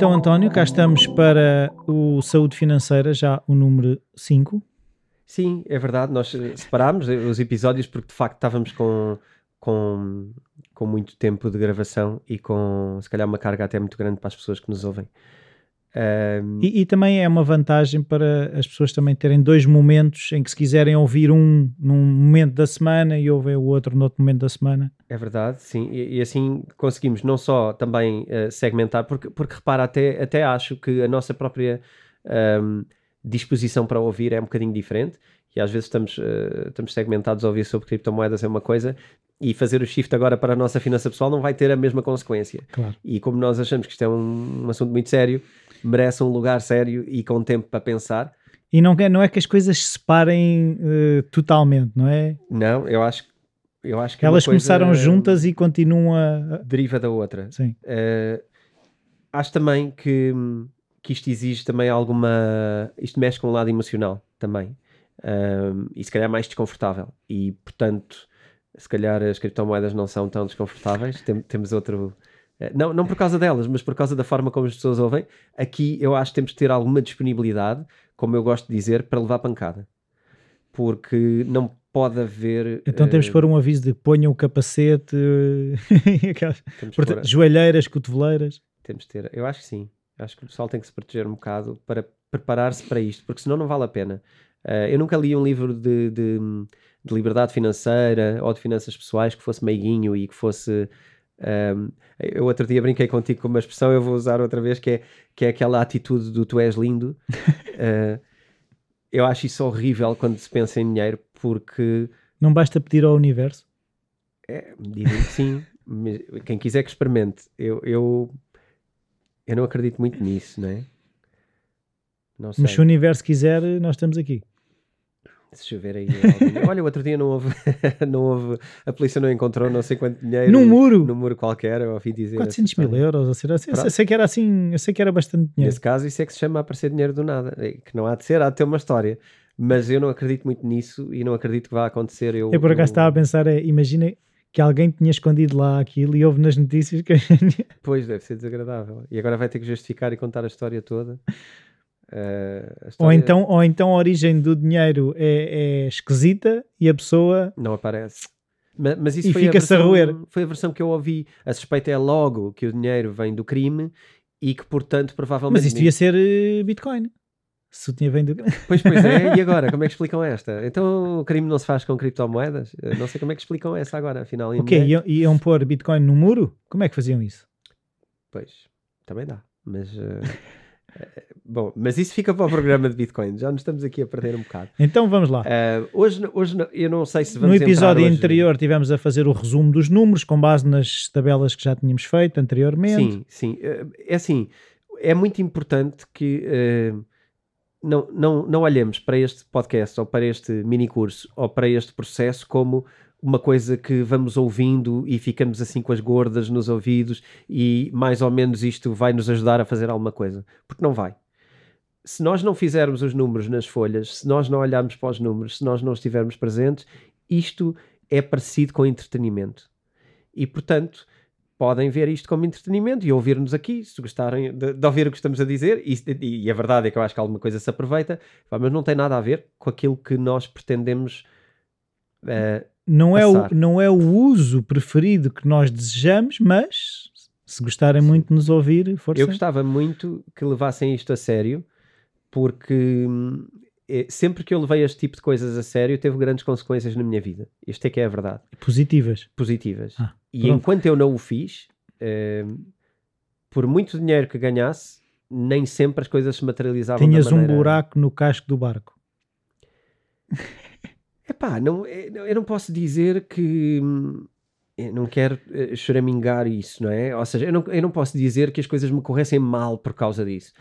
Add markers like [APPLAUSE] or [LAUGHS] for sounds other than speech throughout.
Então, António, cá estamos para o Saúde Financeira, já o número 5. Sim, é verdade. Nós eh, separámos os episódios porque de facto estávamos com, com, com muito tempo de gravação e com se calhar uma carga até muito grande para as pessoas que nos ouvem. Um, E, e também é uma vantagem para as pessoas também terem dois momentos em que se quiserem ouvir um num momento da semana e ouvem o outro no outro momento da semana. É verdade, sim. E, e assim conseguimos não só também eh, segmentar, porque, porque repara, até, até acho que a nossa própria ahm, disposição para ouvir é um bocadinho diferente. E às vezes estamos, eh, estamos segmentados a ouvir sobre criptomoedas é uma coisa e fazer o shift agora para a nossa finança pessoal não vai ter a mesma consequência. Claro. E como nós achamos que isto é um, um assunto muito sério, merece um lugar sério e com tempo para pensar. E não, é- não é que as coisas se separem eh, totalmente, não é? Não, eu acho, eu acho que é Elas começaram juntas e continuam a. deriva da outra. Sim. Eh, acho também que, que isto exige também alguma. Isto mexe com o lado emocional também. Um, e se calhar mais desconfortável. E portanto, se calhar as criptomoedas não são tão desconfortáveis. Tem- temos outro. Eh, Não, não por causa delas, mas por causa da forma como as pessoas ouvem. Aqui eu acho que temos que ter alguma disponibilidade, como eu gosto de dizer, para levar pancada. Porque não pode haver. Então temos que eh, pôr um aviso de ponham o capacete, [LAUGHS] portanto, pôr- joelheiras, cotoveleiras. Temos de ter. Eu acho que sim. Acho que o pessoal tem que se proteger um bocado para preparar-se para isto, porque senão não vale a pena. Eh, eu nunca li um livro de, de, de liberdade financeira ou de finanças pessoais que fosse meiguinho e que fosse. Ehm, eu outro dia brinquei contigo com uma expressão, eu vou usar outra vez, que é, que é aquela atitude do tu és lindo. Eh, [LAUGHS] eu acho isso horrível quando se pensa em dinheiro, porque Não basta pedir ao universo. é, dizem que sim. Quem quiser que experimente, eu, eu, eu não acredito muito nisso, não é? Não. Mas se o universo quiser, nós estamos aqui. Se chover aí. alguém- [LAUGHS] Olha, o outro dia não houve, [LAUGHS] não houve. A polícia não encontrou não sei quanto dinheiro Num muro! num muro qualquer. Eu ouvi dizer. 400 essa mil euros, ou seja, eu sei, sei que era assim, eu sei que era bastante dinheiro. Nesse caso, isso é que se chama aparecer dinheiro do nada. É Que não há de ser, há de ter uma história. Mas eu não acredito muito nisso e não acredito que vá acontecer. Eu, Eu por acaso eu- estava a pensar, é, imagina que alguém tinha escondido lá aquilo e houve nas notícias que Pois, deve ser desagradável. E agora vai ter que justificar e contar a história toda. [LAUGHS] Eh, a ou, então, ou então a origem do dinheiro é, é esquisita e a pessoa Não aparece. Ma- Mas, isso E foi, a fica-se a versão, roer. foi a versão que eu ouvi. A suspeita é logo que o dinheiro vem do crime e que, portanto, provavelmente. Mas isso devia ser eh, Bitcoin. Se o tinha vindo. Pois, pois é. E agora? [LAUGHS] Como é que explicam esta? Então o crime não se faz com criptomoedas? Eu Não sei como é que explicam essa agora, afinal. O quê? dinheiro. Iam, iam pôr Bitcoin no muro? Como é que faziam isso? Pois, também dá. Mas. eh, eh, [LAUGHS] bom, mas isso fica para o programa de Bitcoin. Já nos estamos aqui a perder um bocado. Então vamos lá. Eh, hoje, hoje eu não sei se No vamos entrar episódio hoje- anterior tivemos a fazer o resumo dos números com base nas tabelas que já tínhamos feito anteriormente. Sim, sim. Eh, É assim, é muito importante que eh, não, não, não olhemos para este podcast ou para este mini curso ou para este processo como uma coisa que vamos ouvindo e ficamos assim com as gordas nos ouvidos e mais ou menos isto vai nos ajudar a fazer alguma coisa. Porque não vai. Se nós não fizermos os números nas folhas, se nós não olharmos para os números, se nós não estivermos presentes, isto é parecido com entretenimento. E portanto, podem ver isto como entretenimento e ouvir-nos aqui, se gostarem de, de ouvir o que estamos a dizer. E, e- a verdade é que eu acho que alguma coisa se aproveita, mas não tem nada a ver com aquilo que nós pretendemos. eh, Não, é o, não é o uso preferido que nós desejamos, mas se gostarem muito de nos ouvir, força. eu gostava muito que levassem isto a sério, porque hum, eh, sempre que eu levei este tipo de coisas a sério, teve grandes consequências na minha vida. Isto é que é a verdade. Positivas. Positivas. Ah, e enquanto eu não o fiz, eh, por muito dinheiro que ganhasse, nem sempre as coisas se materializavam Tinhas maneira... um buraco no casco do barco. [LAUGHS] Epá, é- não- eu não posso dizer que hum, eu não quero eh, choramingar isso, não é? Ou seja, eu não, eu não posso dizer que as coisas me corressem mal por causa disso.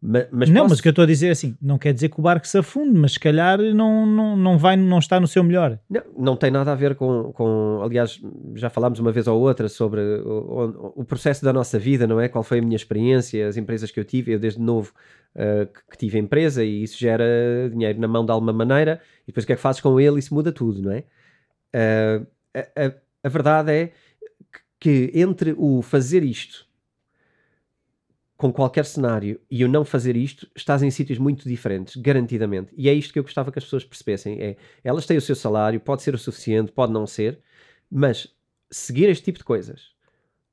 Ma- Mas, não, posso- mas o que eu estou a dizer é assim, não quer dizer que o barco se afunde, mas se calhar não, não, não vai, não está no seu melhor. não, não tem nada a ver com, com- Aliás, já falámos uma vez ou outra sobre o, o- o processo da nossa vida, não é? Qual foi a minha experiência, as empresas que eu tive. Eu, desde novo, eh, que, que tive empresa e isso gera dinheiro na mão de alguma maneira. E depois o que é que fazes com ele? Isso muda tudo, não é? Eh, a, a- a verdade é que entre o fazer isto com qualquer cenário e o não fazer isto, estás em sítios muito diferentes, garantidamente. E é isto que eu gostava que as pessoas percebessem: é elas têm o seu salário, pode ser o suficiente, pode não ser, mas seguir este tipo de coisas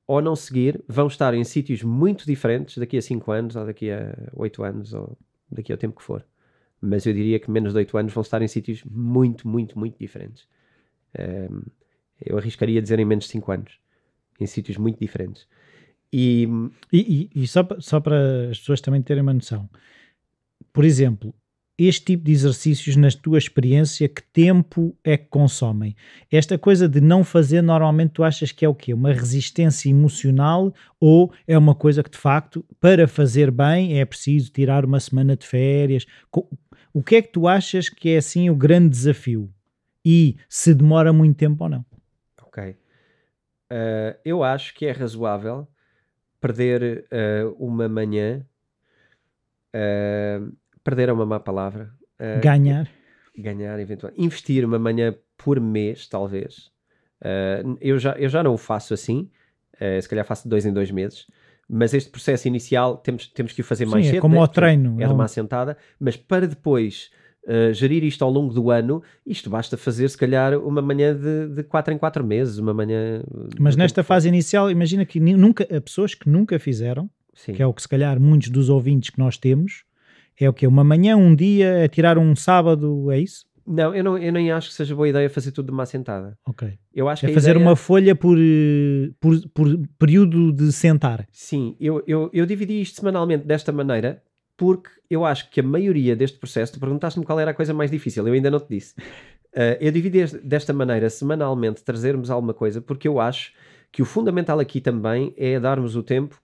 ou não seguir, vão estar em sítios muito diferentes daqui a 5 anos, ou daqui a 8 anos, ou daqui ao tempo que for. Mas eu diria que menos de 8 anos vão estar em sítios muito, muito, muito diferentes. Um, eu arriscaria dizer em menos de 5 anos, em sítios muito diferentes. E, e, e, só, só para as pessoas também terem uma noção, por exemplo, este tipo de exercícios, na tua experiência, que tempo é que consomem? Esta coisa de não fazer, normalmente tu achas que é o quê? Uma resistência emocional ou é uma coisa que de facto, para fazer bem, é preciso tirar uma semana de férias? O que é que tu achas que é assim o grande desafio? E se demora muito tempo ou não? Ok. Uh, eu acho que é razoável perder uh, uma manhã. Uh, perder é uma má palavra. Uh, ganhar. Ganhar, eventualmente. Investir uma manhã por mês, talvez. Eu, já, eu já não o faço assim. Se calhar faço dois em dois meses. Mas este processo inicial temos, temos que o fazer Sim, mais é cedo. como né? ao treino. É de uma assentada. Mas para depois Uh, gerir isto ao longo do ano, isto basta fazer se calhar uma manhã de, de 4 em 4 meses, uma manhã... Mas nesta fase inicial, imagina que nunca, pessoas que nunca fizeram, Sim. que é o que se calhar muitos dos ouvintes que nós temos, é o quê? Uma manhã, um dia, é tirar um sábado, é isso? Não, eu, não, eu nem acho que seja boa ideia fazer tudo de uma sentada. Ok. Eu acho é que fazer ideia... uma folha por, por, por, período de sentar. Sim, eu, eu, eu dividi isto semanalmente desta maneira porque eu acho que a maioria deste processo, tu perguntaste-me qual era a coisa mais difícil, eu ainda não te disse. Uh, eu dividi desta maneira, semanalmente, trazermos alguma coisa, porque eu acho que o fundamental aqui também é darmos o tempo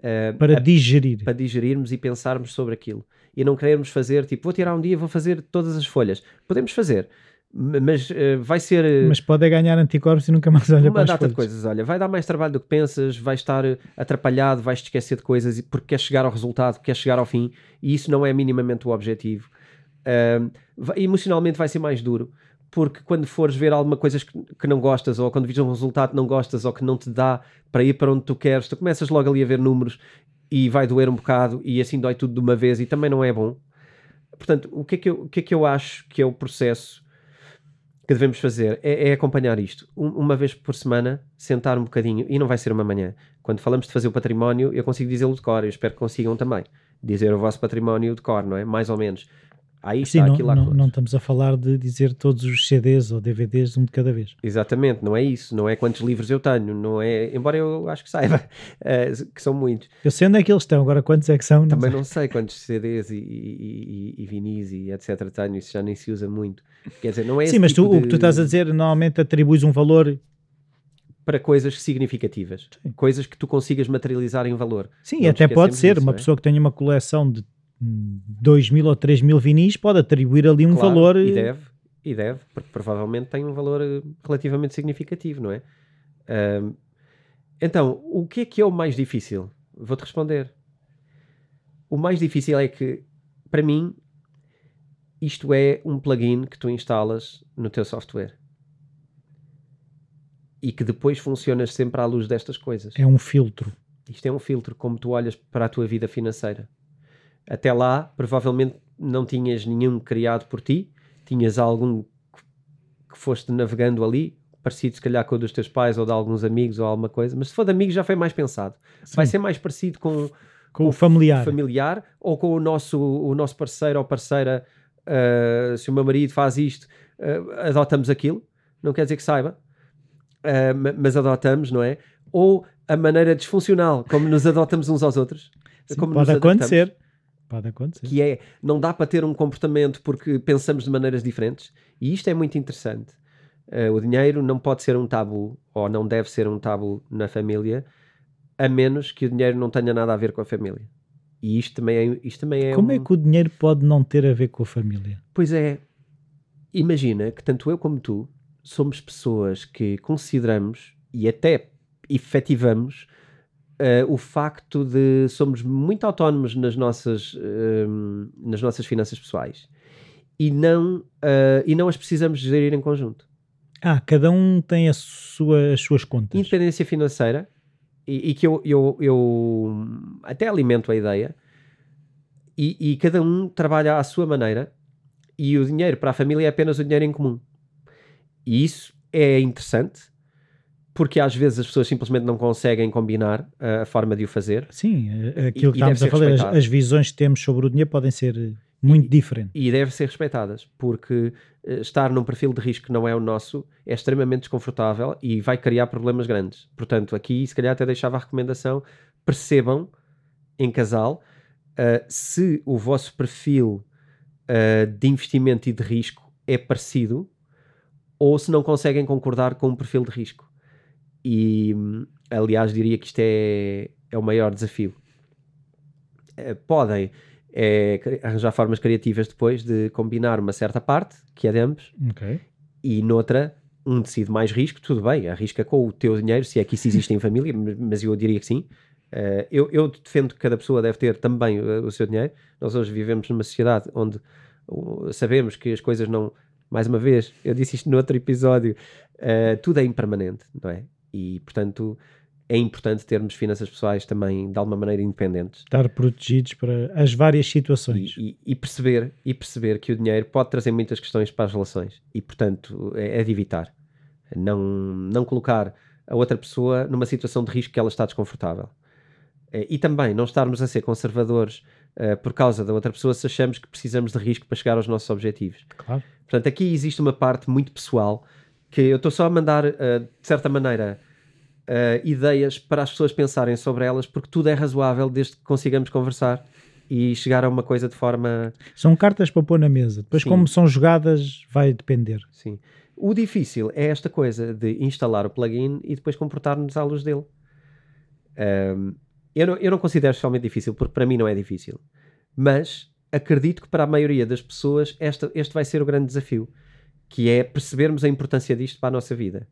uh, para a, digerir. Para digerirmos e pensarmos sobre aquilo e não querermos fazer, tipo, vou tirar um dia, vou fazer todas as folhas. Podemos fazer, mas uh, vai ser. Uh, mas pode é ganhar anticorpos e nunca mais olha para as data de coisas. Olha, vai dar mais trabalho do que pensas, vai estar atrapalhado, vais te esquecer de coisas porque quer chegar ao resultado, quer chegar ao fim e isso não é minimamente o objetivo. Uh, emocionalmente vai ser mais duro porque quando fores ver alguma coisa que, que não gostas ou quando vires um resultado que não gostas ou que não te dá para ir para onde tu queres, tu começas logo ali a ver números e vai doer um bocado e assim dói tudo de uma vez e também não é bom. Portanto, o que é que eu, o que é que eu acho que é o processo que devemos fazer? É, é acompanhar isto. Um, uma vez por semana, sentar um bocadinho, e não vai ser uma manhã. Quando falamos de fazer o património, eu consigo dizê-lo de cor, eu espero que consigam também. Dizer o vosso património de cor, não é? Mais ou menos. Aí Sim, não, não, não, estamos a falar de dizer todos os CDs ou DVDs um de cada vez. Exatamente, não é isso, não é quantos livros eu tenho, não é, embora eu acho que saiba uh, [LAUGHS] que são muitos. Eu sei onde é que eles estão, agora quantos é que são? Não Também sei. não sei quantos CDs e, e, e, e vinis e etc tenho, isso já nem se usa muito. Quer dizer, não é Sim, mas tipo tu, de... o que tu estás a dizer, normalmente atribuis um valor para coisas significativas, Sim. coisas que tu consigas materializar em valor. Sim, não até pode ser uma é? pessoa que tenha uma coleção de 2 mil ou 3 mil vinis, pode atribuir ali um claro, valor. E eh, deve, e deve, porque provavelmente tem um valor eh, relativamente significativo, não é? Um, então, o que é que é o mais difícil? Vou-te responder. O mais difícil é que, para mim, isto é um plugin que tu instalas no teu software e que depois funcionas sempre à luz destas coisas. É um filtro. Isto é um filtro, como tu olhas para a tua vida financeira. Até lá, provavelmente não tinhas nenhum criado por ti, tinhas algum que foste navegando ali, parecido se calhar com o dos teus pais ou de alguns amigos ou alguma coisa, mas se for de amigos já foi mais pensado. Sim. Vai ser mais parecido com, com, o familiar. familiar ou com o nosso, o nosso parceiro ou parceira. Uh, se o meu marido faz isto, uh, adotamos aquilo, não quer dizer que saiba, uh, mas adotamos, não é? Ou a maneira disfuncional, como nos adotamos uns aos outros. Sim, pode acontecer. Pode acontecer. Que é, não dá para ter um comportamento porque pensamos de maneiras diferentes. E isto é muito interessante. Uh, o dinheiro não pode ser um tabu, ou não deve ser um tabu na família, a menos que o dinheiro não tenha nada a ver com a família. E isto também é, isto também é Como um... é que o dinheiro pode não ter a ver com a família? Pois é. Imagina que tanto eu como tu somos pessoas que consideramos e até efetivamos uh, o facto de somos muito autónomos nas nossas, uh, nas nossas finanças pessoais e não, uh, e não as precisamos gerir em conjunto. Ah, cada um tem a sua, as suas contas. Independência financeira e, e que eu, eu, eu até alimento a ideia e, e cada um trabalha à sua maneira e o dinheiro para a família é apenas o dinheiro em comum. E isso é interessante porque às vezes as pessoas simplesmente não conseguem combinar uh, a forma de o fazer. Sim, eh, aquilo E- que e estávamos deve a falar, as, as visões que temos sobre o dinheiro podem ser eh, muito diferentes. E devem ser respeitadas, porque eh, estar num perfil de risco que não é o nosso é extremamente desconfortável e vai criar problemas grandes. Portanto, aqui se calhar até deixava a recomendação: percebam em casal eh, se o vosso perfil eh, de investimento e de risco é parecido ou se não conseguem concordar com um perfil de risco. E, aliás, diria que isto é, é o maior desafio. Eh, podem cri- arranjar formas criativas depois de combinar uma certa parte, que é de ambos, Ok. e noutra um decide mais risco, tudo bem, arrisca com o teu dinheiro, se é que isso existe em família, mas- eu diria que sim. Eh, eu, eu defendo que cada pessoa deve ter também uh, o seu dinheiro. Nós hoje vivemos numa sociedade onde uh, sabemos que as coisas não. Mais uma vez, eu disse isto no outro episódio, eh, tudo é impermanente, não é? E portanto é importante termos finanças pessoais também de alguma maneira independentes Estar protegidos para as várias e, situações. e- e perceber, e perceber que o dinheiro pode trazer muitas questões para as relações e, portanto, é, é de evitar. Não, não colocar a outra pessoa numa situação de risco que ela está desconfortável. Eh, E também não estarmos a ser conservadores eh, por causa da outra pessoa se achamos que precisamos de risco para chegar aos nossos objetivos. Claro. Portanto, aqui existe uma parte muito pessoal que eu estou só a mandar, eh, de certa maneira, eh, ideias para as pessoas pensarem sobre elas, porque tudo é razoável desde que consigamos conversar e chegar a uma coisa de forma. São cartas para pôr na mesa. Depois, Sim. como são jogadas, vai depender. Sim. O difícil é esta coisa de instalar o plugin e depois comportar-nos à luz dele. Ahm, eu, não, eu não considero especialmente difícil, porque para mim não é difícil. Mas acredito que para a maioria das pessoas esta, este vai ser o grande desafio, que é percebermos a importância disto para a nossa vida.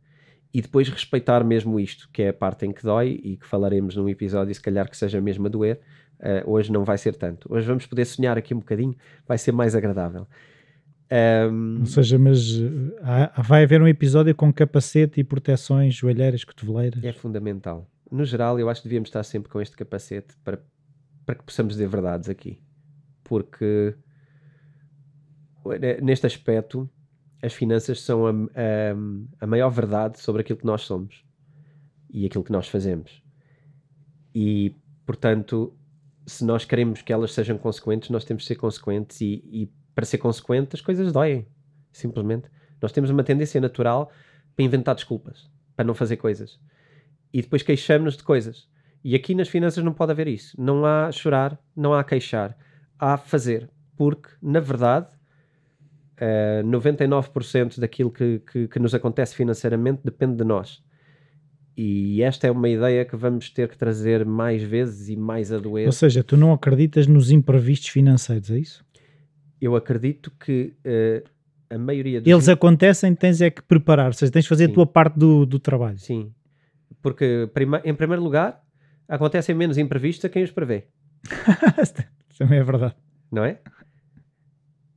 E depois respeitar mesmo isto, que é a parte em que dói e que falaremos num episódio, se calhar que seja mesmo a doer. Ah, hoje não vai ser tanto. Hoje vamos poder sonhar aqui um bocadinho, vai ser mais agradável. Ahm, Ou seja, mas eh, há- vai haver um episódio com capacete e proteções, joelheiras, cotoveleiras. É fundamental. No geral, eu acho que devíamos estar sempre com este capacete para, para que possamos dizer verdades aqui. Porque ne- neste aspecto, as finanças são a, a, a maior verdade sobre aquilo que nós somos e aquilo que nós fazemos. E, portanto, se nós queremos que elas sejam consequentes, nós temos de ser consequentes e, e para ser consequente as coisas doem, simplesmente. Nós temos uma tendência natural para inventar desculpas, para não fazer coisas. E depois queixamos-nos de coisas. E aqui nas finanças não pode haver isso. Não há chorar, não há queixar. Há fazer. Porque, na verdade, eh, 99% daquilo que, que, que nos acontece financeiramente depende de nós. E esta é uma ideia que vamos ter que trazer mais vezes e mais a doer. Ou seja, tu não acreditas nos imprevistos financeiros, é isso? Eu acredito que eh, a maioria dos Eles acontecem, tens é que preparar, ou seja, tens de fazer Sim. a tua parte do, do trabalho. Sim. Porque, em primeiro lugar, acontecem menos imprevistos a quem os prevê. [LAUGHS] Também é verdade. não é?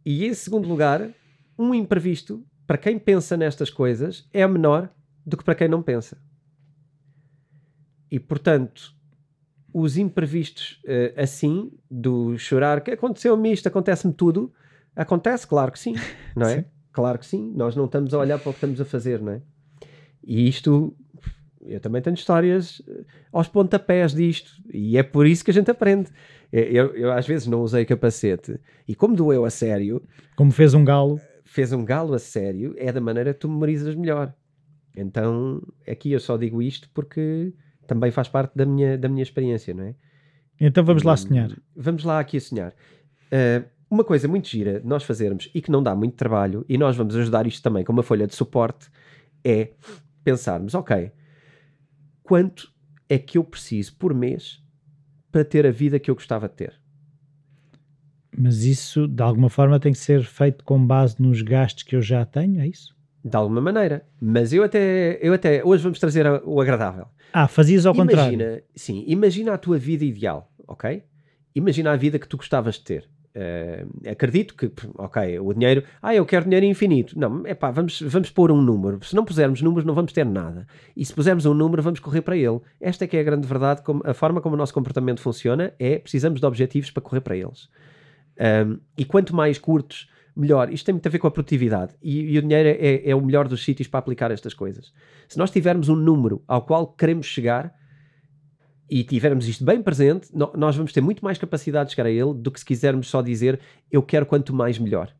E em segundo lugar, um imprevisto, para quem pensa nestas coisas, é menor do que para quem não pensa. E portanto, os imprevistos eh, assim, do chorar, que aconteceu-me isto, acontece-me tudo, acontece, claro que sim, não é? [LAUGHS] Sim. Claro que sim, nós não estamos a olhar para o que estamos a fazer, não é? E isto, eu também tenho histórias eh, aos pontapés disto, e é por isso que a gente aprende. Eh, Eu, eu às vezes não usei capacete, e como doeu a sério, Como fez um galo, fez um galo a sério, é da maneira que tu memorizas melhor. Então, aqui eu só digo isto porque também faz parte da minha, da minha experiência, não é? então vamos lá sonhar. Vamos lá aqui a sonhar. Uh, uma coisa muito gira de nós fazermos e que não dá muito trabalho, e nós vamos ajudar isto também com uma folha de suporte, é pensarmos, ok, quanto é que eu preciso por mês para ter a vida que eu gostava de ter? Mas isso, de alguma forma, tem que ser feito com base nos gastos que eu já tenho, é isso? De alguma maneira. Mas eu até, eu até hoje vamos trazer o agradável. Ah, fazias ao contrário. Imagina, sim, imagina a tua vida ideal, ok? Imagina a vida que tu gostavas de ter. Uh, acredito que, ok, o dinheiro, ah, eu quero dinheiro infinito. Não, é pá, vamos, vamos pôr um número. Se não pusermos números, não vamos ter nada. E se pusermos um número, vamos correr para ele. Esta é que é a grande verdade. Como, a forma como o nosso comportamento funciona é precisamos de objetivos para correr para eles. Um, e quanto mais curtos, melhor. Isto tem muito a ver com a produtividade. E, e o dinheiro é, é o melhor dos sítios para aplicar estas coisas. Se nós tivermos um número ao qual queremos chegar e tivermos isto bem presente, nós vamos ter muito mais capacidade de chegar a ele do que se quisermos só dizer eu quero quanto mais melhor.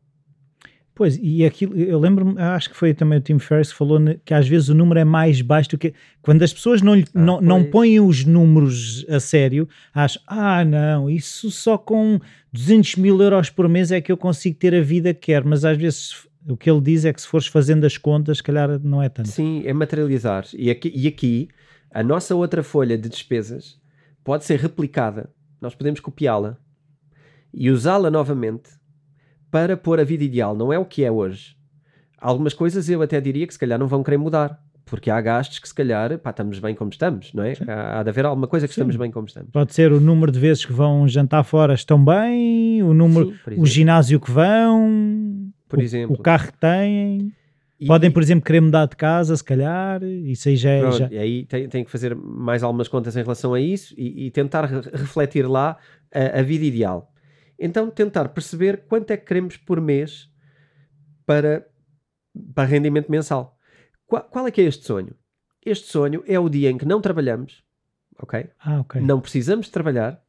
Pois, e aquilo, eu lembro-me, acho que foi também o Tim Ferriss que falou que às vezes o número é mais baixo do que. Quando as pessoas não, ah, não, não põem os números a sério, acham, ah, não, isso só com 200 mil euros por mês é que eu consigo ter a vida que quero, mas às vezes o que ele diz é que se fores fazendo as contas, se calhar não é tanto. Sim, é materializar. E aqui, e aqui a nossa outra folha de despesas pode ser replicada. Nós podemos copiá-la e usá-la novamente para pôr a vida ideal. Não é o que é hoje. Algumas coisas eu até diria que se calhar não vão querer mudar. Porque há gastos que se calhar pá, estamos bem como estamos, não é? Há, há, de haver alguma coisa que Sim. estamos bem como estamos. Pode ser o número de vezes que vão jantar fora estão bem, o número, Sim, o ginásio que vão, por o, exemplo. o carro que têm. E, Podem, por exemplo, querer mudar de casa, se calhar, isso aí já é. Já... E aí tem, tem, que fazer mais algumas contas em relação a isso e, e tentar re refletir lá a, a, vida ideal. Então, tentar perceber quanto é que queremos por mês para, para rendimento mensal. Qual, qual é que é este sonho? Este sonho é o dia em que não trabalhamos, ok? Ah, ok. Não precisamos de trabalhar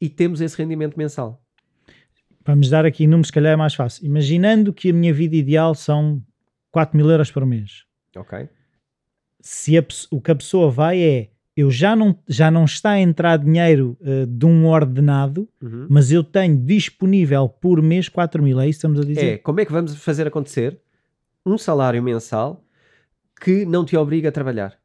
e temos esse rendimento mensal. Vamos dar aqui números, se calhar é mais fácil. Imaginando que a minha vida ideal são 4 mil euros por mês. Ok. Se a, o que a pessoa vai é eu já não, já não está a entrar dinheiro uh, de um ordenado, uhum. mas eu tenho disponível por mês 4 mil, é isso que estamos a dizer? É, como é que vamos fazer acontecer um salário mensal que não te obriga a trabalhar?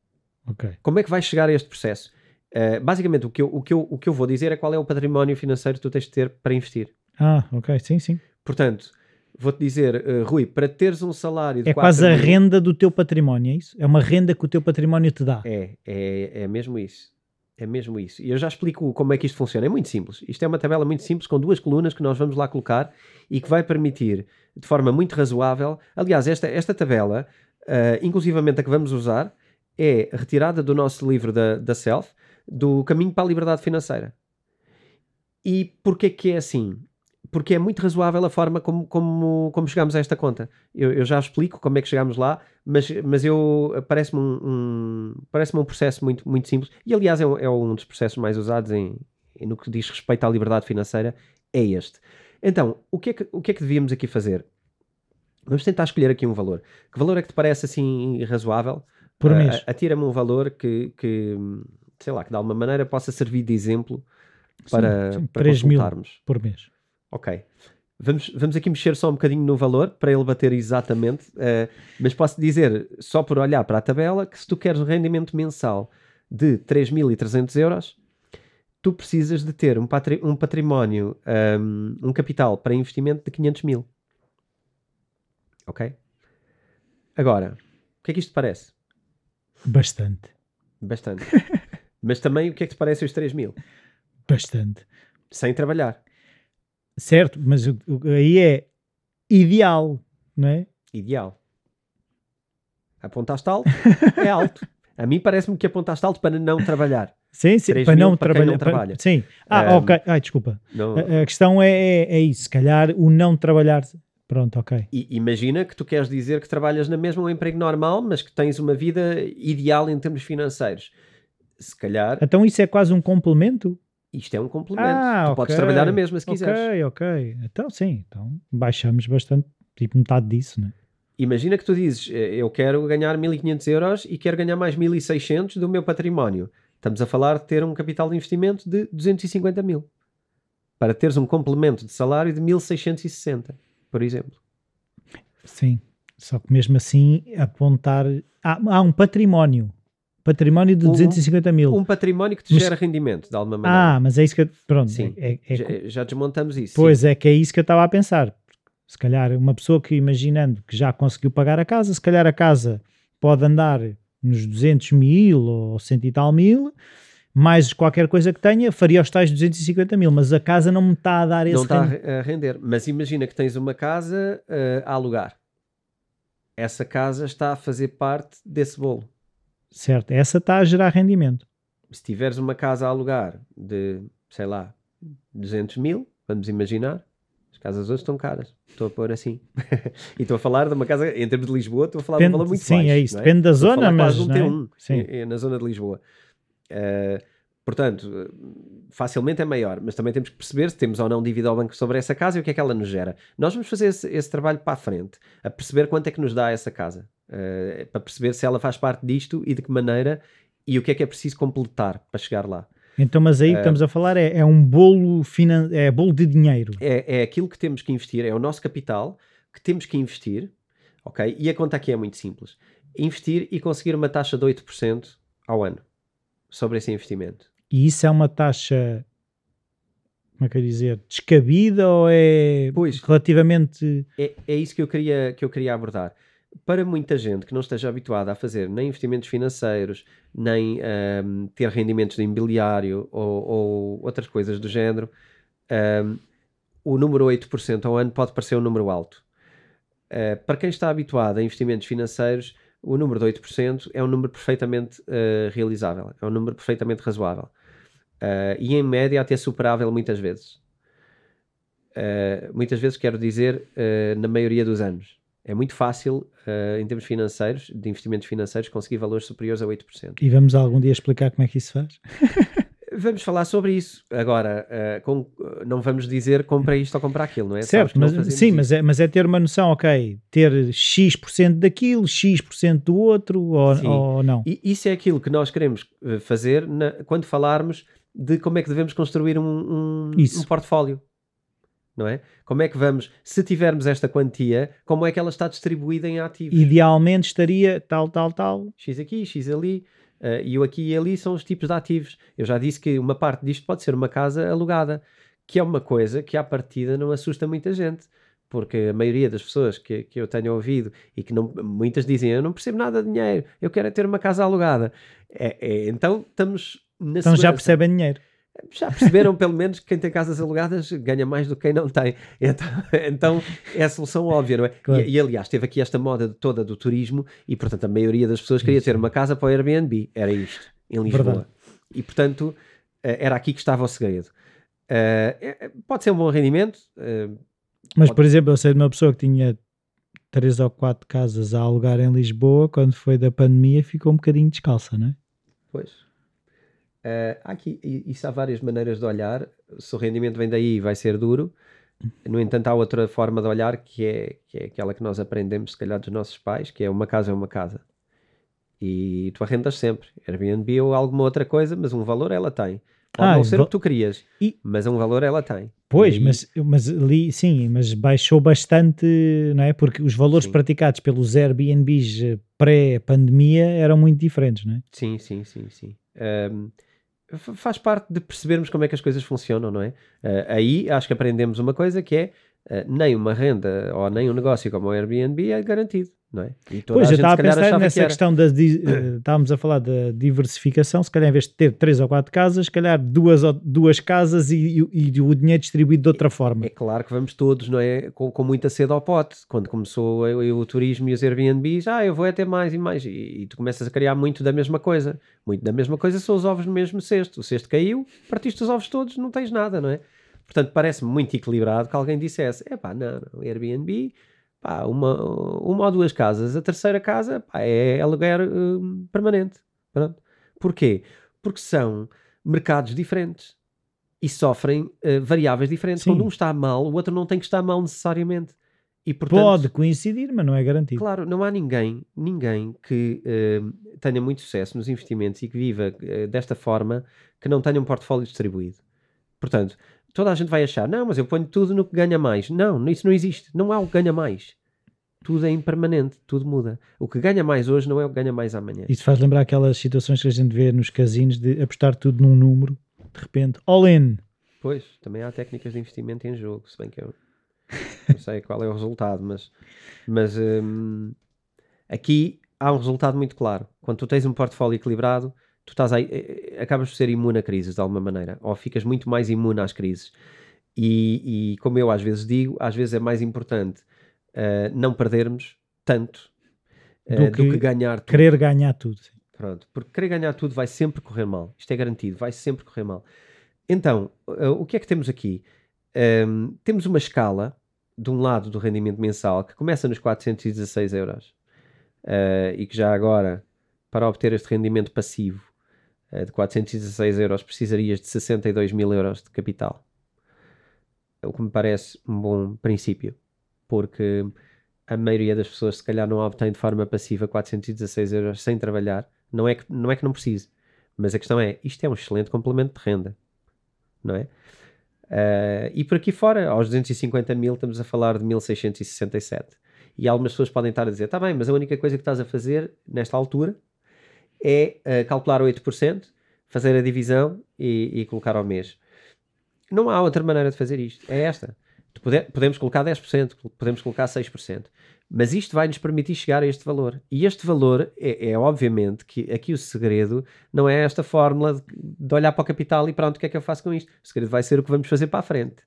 Ok. Como é que vais chegar a este processo? Uh, basicamente, o que, eu, o, que eu, o que eu vou dizer é qual é o património financeiro que tu tens de ter para investir. Ah, ok, sim, sim. Portanto, vou-te dizer, uh, Rui, para teres um salário de É quase a renda do teu património, é isso? É uma renda que o teu património te dá. É, é, é mesmo isso. É mesmo isso. E eu já explico como é que isto funciona. É muito simples. Isto é uma tabela muito simples com duas colunas que nós vamos lá colocar e que vai permitir, de forma muito razoável. Aliás, esta, esta tabela, uh, inclusivamente a que vamos usar, é retirada do nosso livro da, da Self, do Caminho para a Liberdade Financeira. E porquê que é assim? Porque é muito razoável a forma como, como, como chegamos a esta conta. Eu, eu já explico como é que chegamos lá, mas, mas eu parece-me um, um parece um processo muito, muito simples. E aliás, é, é um dos processos mais usados em, em, no que diz respeito à liberdade financeira, é este. Então, o que é que, o que, é que devíamos aqui fazer? Vamos tentar escolher aqui um valor. Que valor é que te parece assim razoável? Por uh, mês. Atira-me um valor que, que, sei lá, que de alguma maneira possa servir de exemplo para, sim, sim, para 3 mil por mês. Ok. Vamos, vamos aqui mexer só um bocadinho no valor para ele bater exatamente, uh, mas posso dizer, só por olhar para a tabela, que se tu queres um rendimento mensal de 3.300 euros, tu precisas de ter um, patri um património, um, ehm, um, capital para investimento de 500 mil. Ok? Agora, o que é que isto parece? Bastante. Bastante. [LAUGHS] mas também o que é que te parece os 3 mil? Bastante. Sem trabalhar. Certo, mas aí é ideal, não é? Ideal. Apontaste alto, é alto. [LAUGHS] A mim parece-me que apontaste alto para não trabalhar. Sim, sim, para não, para trabalhar, não trabalha. sim. Ah, um, ok. Ai, desculpa. Não... A, a, questão é, é, é, isso. Se calhar o não trabalhar. Pronto, ok. E, imagina que tu queres dizer que trabalhas na mesma um emprego normal, mas que tens uma vida ideal em termos financeiros. Se calhar. Então isso é quase um complemento? Isto é um complemento. Ah, tu okay. podes trabalhar na mesma se quiseres. Ok, ok. Então sim, então baixamos bastante, tipo metade disso, né? Imagina que tu dizes, eh, eu quero ganhar 1500 euros e quero ganhar mais 1600 do meu património. Estamos a falar de ter um capital de investimento de 250 mil. Para teres um complemento de salário de 1660, por exemplo. Sim, só que mesmo assim apontar... Há, há um património património de um, 250 mil. Um património que te mas, gera rendimento, de alguma maneira. Ah, mas é isso que. Pronto. Sim, é, é, já, já, desmontamos isso. Pois sim. é, que é isso que eu estava a pensar. Se calhar uma pessoa que, imaginando que já conseguiu pagar a casa, se calhar a casa pode andar nos 200 mil ou 100 e tal mil, mais qualquer coisa que tenha, faria os tais 250 mil, mas a casa não me está a dar esse não está a render. Mas imagina que tens uma casa eh, a alugar. Essa casa está a fazer parte desse bolo. Certo, essa está a gerar rendimento. Se tiveres uma casa a alugar de, sei lá, 200 mil, vamos imaginar, as casas hoje estão caras. Estou a pôr assim. [LAUGHS] e estou a falar de uma casa, em termos de Lisboa, estou a falar de um Depende- valor muito sim, baixo. é isso, não depende da Estou zona, mas quase não um é? T1 Sim. na zona de Lisboa. Eh, portanto, eh, facilmente é maior, mas também temos que perceber se temos ou não dívida ao banco sobre essa casa e o que é que ela nos gera. Nós vamos fazer esse, esse trabalho para a frente, a perceber quanto é que nos dá essa casa, eh, para perceber se ela faz parte disto e de que maneira e o que é que é preciso completar para chegar lá. Então, mas aí o que estamos a falar é, é um bolo, finan... é bolo de dinheiro. É, é aquilo que temos que investir, é o nosso capital que temos que investir, ok? E a conta aqui é muito simples. Investir e conseguir uma taxa de 8% ao ano sobre esse investimento. E isso é uma taxa, como é que eu dizer, descabida ou é Pois. relativamente. É, é isso que eu, queria, que eu queria abordar. Para muita gente que não esteja habituada a fazer nem investimentos financeiros, nem ahm, ter rendimentos de imobiliário ou, ou outras coisas do género, ahm, o número 8% ao ano pode parecer um número alto. Ah, para quem está habituado a investimentos financeiros, o número de 8% é um número perfeitamente ah, realizável, é um número perfeitamente razoável. Ah, e em média até superável muitas vezes. Uh, muitas vezes quero dizer uh, na maioria dos anos. É muito fácil, uh, em termos financeiros, de investimentos financeiros, conseguir valores superiores a 8%. E vamos algum dia explicar como é que isso faz? [LAUGHS] Vamos falar sobre isso. Agora, uh, com- não vamos dizer compra isto ou compra aquilo, não é? Certo, mas, sim, isso. mas é, mas é ter uma noção, ok, ter X% daquilo, X% do outro, ou, ou não. E isso é aquilo que nós queremos uh, fazer na- quando falarmos de como é que devemos construir um, um, um portfólio. Não é? Como é que vamos, se tivermos esta quantia, como é que ela está distribuída em ativos? Idealmente estaria tal, tal, tal. X aqui, X ali, eh, e o aqui e ali são os tipos de ativos. Eu já disse que uma parte disto pode ser uma casa alugada, que é uma coisa que à partida não assusta muita gente, porque a maioria das pessoas que, que eu tenho ouvido e que não, muitas dizem eu não percebo nada de dinheiro, eu quero é ter uma casa alugada. É, é, então estamos Então já segurança. percebem dinheiro. Já perceberam, pelo menos, que quem tem casas alugadas ganha mais do que quem não tem. Então, então é a solução óbvia, não é? Claro. E, e, aliás, teve aqui esta moda toda do turismo e, portanto, a maioria das pessoas queria ter uma casa para o Airbnb. Era isto, em Lisboa. Verdade. E, portanto, eh, era aqui que estava o segredo. É- pode ser um bom rendimento. eh, Mas, Pode- por exemplo, eu sei de uma pessoa que tinha três ou quatro casas a alugar em Lisboa, quando foi da pandemia, ficou um bocadinho descalça, não é? Pois. Eh, há aqui, isso há várias maneiras de olhar. Se o rendimento vem daí, vai ser duro. No entanto, há outra forma de olhar que é, que é aquela que nós aprendemos, se calhar, dos nossos pais, que é uma casa é uma casa. E tu arrendas sempre. Airbnb ou alguma outra coisa, mas um valor ela tem. Pode Ah, não ser o que tu querias, E- mas um valor ela tem. Pois, E mas, mas ali, sim, mas baixou bastante, não é? Porque os valores Sim. praticados pelos Airbnbs pré-pandemia eram muito diferentes, não é? Sim, sim, sim, sim. Fa- faz parte de percebermos como é que as coisas funcionam, não é? Ah, aí acho que aprendemos uma coisa que é ah, nem uma renda ou nem um negócio como o Airbnb é garantido, não é? E toda Pois, a eu gente, estava a pensar nessa que questão da. eh, estávamos a falar da diversificação, se calhar em vez de ter três ou quatro casas, se calhar duas, duas casas e, e- e o dinheiro distribuído de outra forma. É claro que vamos todos, não é? Com, com muita sede ao pote. Quando começou o, o turismo e os Airbnbs, ah, eu vou até mais e mais. E, e tu começas a criar muito da mesma coisa. Muito da mesma coisa são os ovos no mesmo cesto. O cesto caiu, partiste os ovos todos, não tens nada, não é? Portanto, parece-me muito equilibrado que alguém dissesse: é pá, não, não, Airbnb, pá, uma, uma ou duas casas. A terceira casa, pá, é aluguer hum, permanente. Pronto. Porquê? Porque são mercados diferentes e sofrem eh, variáveis diferentes. Sim. Quando um está mal, o outro não tem que estar mal necessariamente. E, portanto, Pode coincidir, mas não é garantido. Claro, não há ninguém, ninguém que eh, tenha muito sucesso nos investimentos e que viva eh, desta forma que não tenha um portfólio distribuído. Portanto, toda a gente vai achar, não, mas eu ponho tudo no que ganha mais. Não, isso não existe. Não há o que ganha mais. Tudo é impermanente, tudo muda. O que ganha mais hoje não é o que ganha mais amanhã. Isso faz lembrar aquelas situações que a gente vê nos casinos de apostar tudo num número, de repente, all in. Pois, também há técnicas de investimento em jogo, se bem que eu [LAUGHS] não sei qual é o resultado, mas, mas hum, aqui há um resultado muito claro. Quando tu tens um portfólio equilibrado, tu estás aí, eh, acabas por ser imune a crises de alguma maneira, ou ficas muito mais imune às crises. E, e como eu às vezes digo, às vezes é mais importante uh, não perdermos tanto uh, do, que do, que ganhar tudo. Querer ganhar tudo. Sim. Pronto, porque querer ganhar tudo vai sempre correr mal. Isto é garantido, vai sempre correr mal. Então, uh, o que é que temos aqui? Um, ehm, temos uma escala, de um lado do rendimento mensal, que começa nos 416 euros e que já agora, para obter este rendimento passivo, de 416 euros precisarias de 62 mil euros de capital. O que me parece um bom princípio, porque a maioria das pessoas se calhar não obtém de forma passiva 416 euros sem trabalhar. Não é que não, é que não precise, mas a questão é, isto é um excelente complemento de renda, não é? Uh, e por aqui fora, aos 250 mil, estamos a falar de 1667. E algumas pessoas podem estar a dizer, está bem, mas a única coisa que estás a fazer nesta altura é uh, calcular 8%, fazer a divisão e, e, colocar ao mês. Não há outra maneira de fazer isto. É esta. podemos colocar 10%, podemos colocar 6%. Mas isto vai nos permitir chegar a este valor. E este valor é, é obviamente que aqui o segredo não é esta fórmula de, de, olhar para o capital e pronto, o que é que eu faço com isto? O segredo vai ser o que vamos fazer para a frente.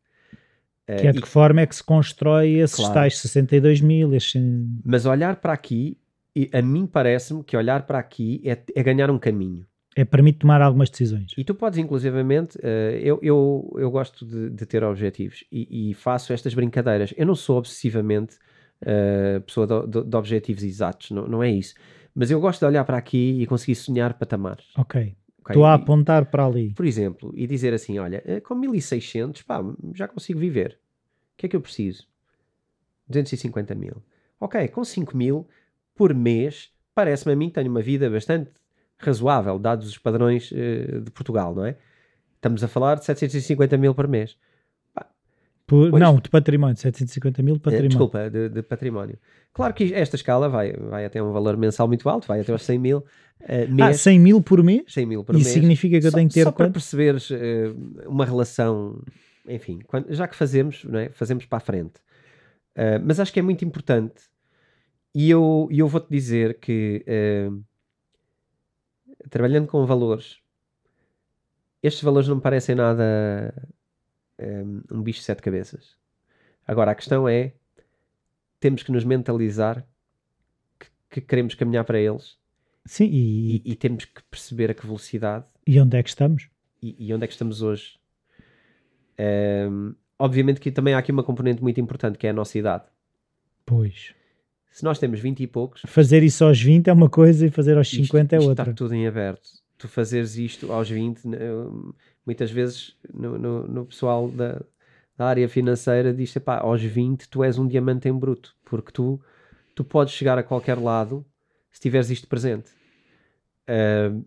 Que é de que forma é que se constrói esses claro. tais 62 mil? Mas olhar para aqui e a mim parece-me que olhar para aqui é, é, ganhar um caminho. É permite tomar algumas decisões. E tu podes, inclusivamente, uh, eu, eu, eu gosto de, de ter objetivos e, e, faço estas brincadeiras. Eu não sou obsessivamente uh, pessoa de, de, de, objetivos exatos, não, não é isso. Mas eu gosto de olhar para aqui e conseguir sonhar patamares. Ok. Estou a apontar para ali. Por exemplo, e dizer assim: olha, eh, com 1600, pá, já consigo viver. O que é que eu preciso? 250 mil. Ok, com 5 mil por mês, parece-me a mim que tenho uma vida bastante razoável, dados os padrões uh, de Portugal, não é? Estamos a falar de 750 mil por mês. Por, pois, não, de património, 750 mil de património. Desculpa, de, de, património. Claro que esta escala vai, vai até um valor mensal muito alto, vai até aos 100 mil. Uh, mês, ah, 100 mil por mês? 100 mil por mês. Isso significa que eu só, tenho que ter Só para perceberes uh, uma relação, enfim, quando, já que fazemos, não é? fazemos para a frente. Uh, mas acho que é muito importante e eu, eu vou-te dizer que, uh, trabalhando com valores, estes valores não me parecem nada um, eh, um bicho de sete cabeças. Agora, a questão é, temos que nos mentalizar que, que queremos caminhar para eles. Sim, e, e, e, temos que perceber a que velocidade. E onde é que estamos? E, e onde é que estamos hoje. Um, obviamente que também há aqui uma componente muito importante, que é a nossa idade. Pois. Se nós temos 20 e poucos. Fazer isso aos 20 é uma coisa e fazer aos 50 é outra. Está tudo em aberto. Tu fazeres isto aos 20, muitas vezes no, no, no pessoal da, da, área financeira diz: pá, aos 20 tu és um diamante em bruto, porque tu, tu podes chegar a qualquer lado se tiveres isto presente. Uh,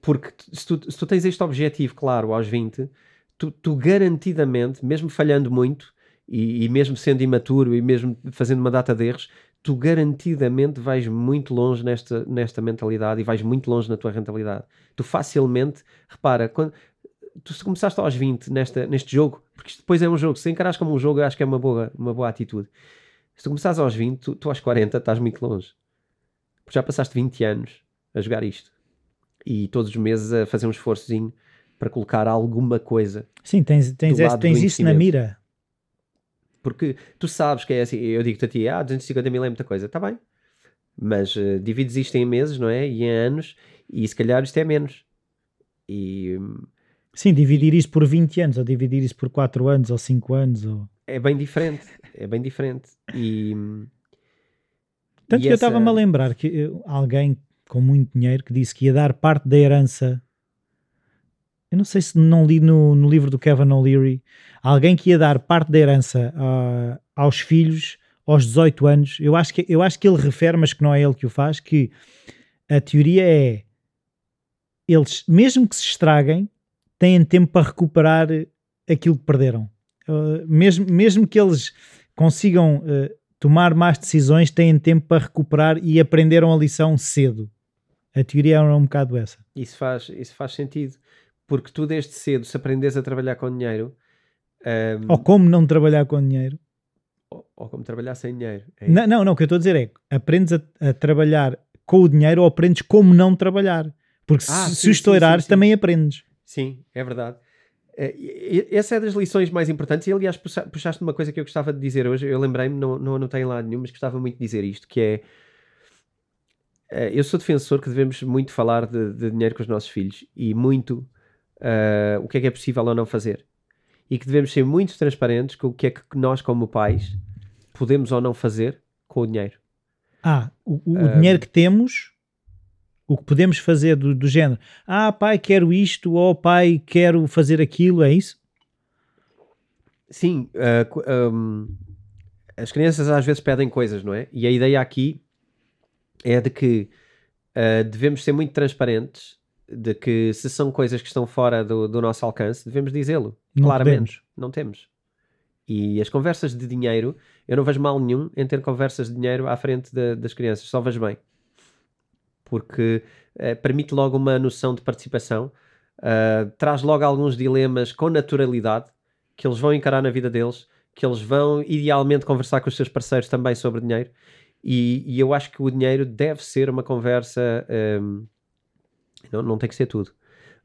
porque se tu, se tu, tens este objetivo claro aos 20, tu, tu garantidamente, mesmo falhando muito, e, e, mesmo sendo imaturo e mesmo fazendo uma data de erros, tu garantidamente vais muito longe nesta, nesta mentalidade e vais muito longe na tua rentabilidade. Tu facilmente, repara, quando tu começaste aos 20 nesta, neste jogo, porque isto depois é um jogo, se encaras como um jogo, eu acho que é uma boa, uma boa atitude. Se tu começares aos 20, tu, tu aos 40 estás muito longe. Porque já passaste 20 anos a jogar isto. E todos os meses a fazer um esforçozinho para colocar alguma coisa. Sim, tens, tens, esse, tens isso na mira. Porque tu sabes que é assim, eu digo-te a ti, ah, 250 mil é muita coisa, está bem, mas uh, divides isto em meses, não é? E em anos, e se calhar isto é menos. E. Sim, dividir isso por 20 anos, ou dividir isso por 4 anos, ou 5 anos, ou... É bem diferente, é bem diferente. E... Tanto e que essa... eu estava-me a lembrar que eu, alguém com muito dinheiro que disse que ia dar parte da herança eu não sei se não li no, no livro do Kevin O'Leary, alguém que ia dar parte da herança uh, aos filhos aos 18 anos. Eu acho, que, eu acho que ele refere, mas que não é ele que o faz, que a teoria é eles, mesmo que se estraguem, têm tempo para recuperar aquilo que perderam. Uh, mesmo, mesmo que eles consigam uh, tomar mais decisões, têm tempo para recuperar e aprenderam a lição cedo. A teoria é um bocado essa. Isso faz, isso faz sentido porque tu desde cedo, se aprendes a trabalhar com dinheiro. Um, ou como não trabalhar com dinheiro. Ou, ou como trabalhar sem dinheiro. É não, não, não, o que eu estou a dizer é aprendes a, a, trabalhar com o dinheiro ou aprendes como não trabalhar. Porque Ah, se, sim, se estourares, sim, sim. também aprendes. Sim, é verdade. Eh, Essa é das lições mais importantes. E aliás, puxa- puxaste uma coisa que eu gostava de dizer hoje. Eu lembrei-me, não, não anotei em lado nenhum, mas gostava muito de dizer isto: que é. eh, Eu sou defensor que devemos muito falar de, de dinheiro com os nossos filhos e muito eh, o que é que é possível ou não fazer. E que devemos ser muito transparentes com o que é que nós, como pais, podemos ou não fazer com o dinheiro. Ah, o, o- Ah, dinheiro que temos, o que podemos fazer do, do género. Ah, pai, quero isto, ou pai, quero fazer aquilo, é isso? Sim, ah, cu- ahm, as crianças às vezes pedem coisas, não é? E a ideia aqui é de que ah, devemos ser muito transparentes, de que se são coisas que estão fora do, do nosso alcance, devemos dizê-lo. Claramente, podemos. não temos. E as conversas de dinheiro, eu não vejo mal nenhum em ter conversas de dinheiro à frente da- das crianças, só vejo bem. Porque eh, permite logo uma noção de participação, ah, traz logo alguns dilemas com naturalidade que eles vão encarar na vida deles, que eles vão idealmente conversar com os seus parceiros também sobre dinheiro. E, e eu acho que o dinheiro deve ser uma conversa. ahm, não, não tem que ser tudo,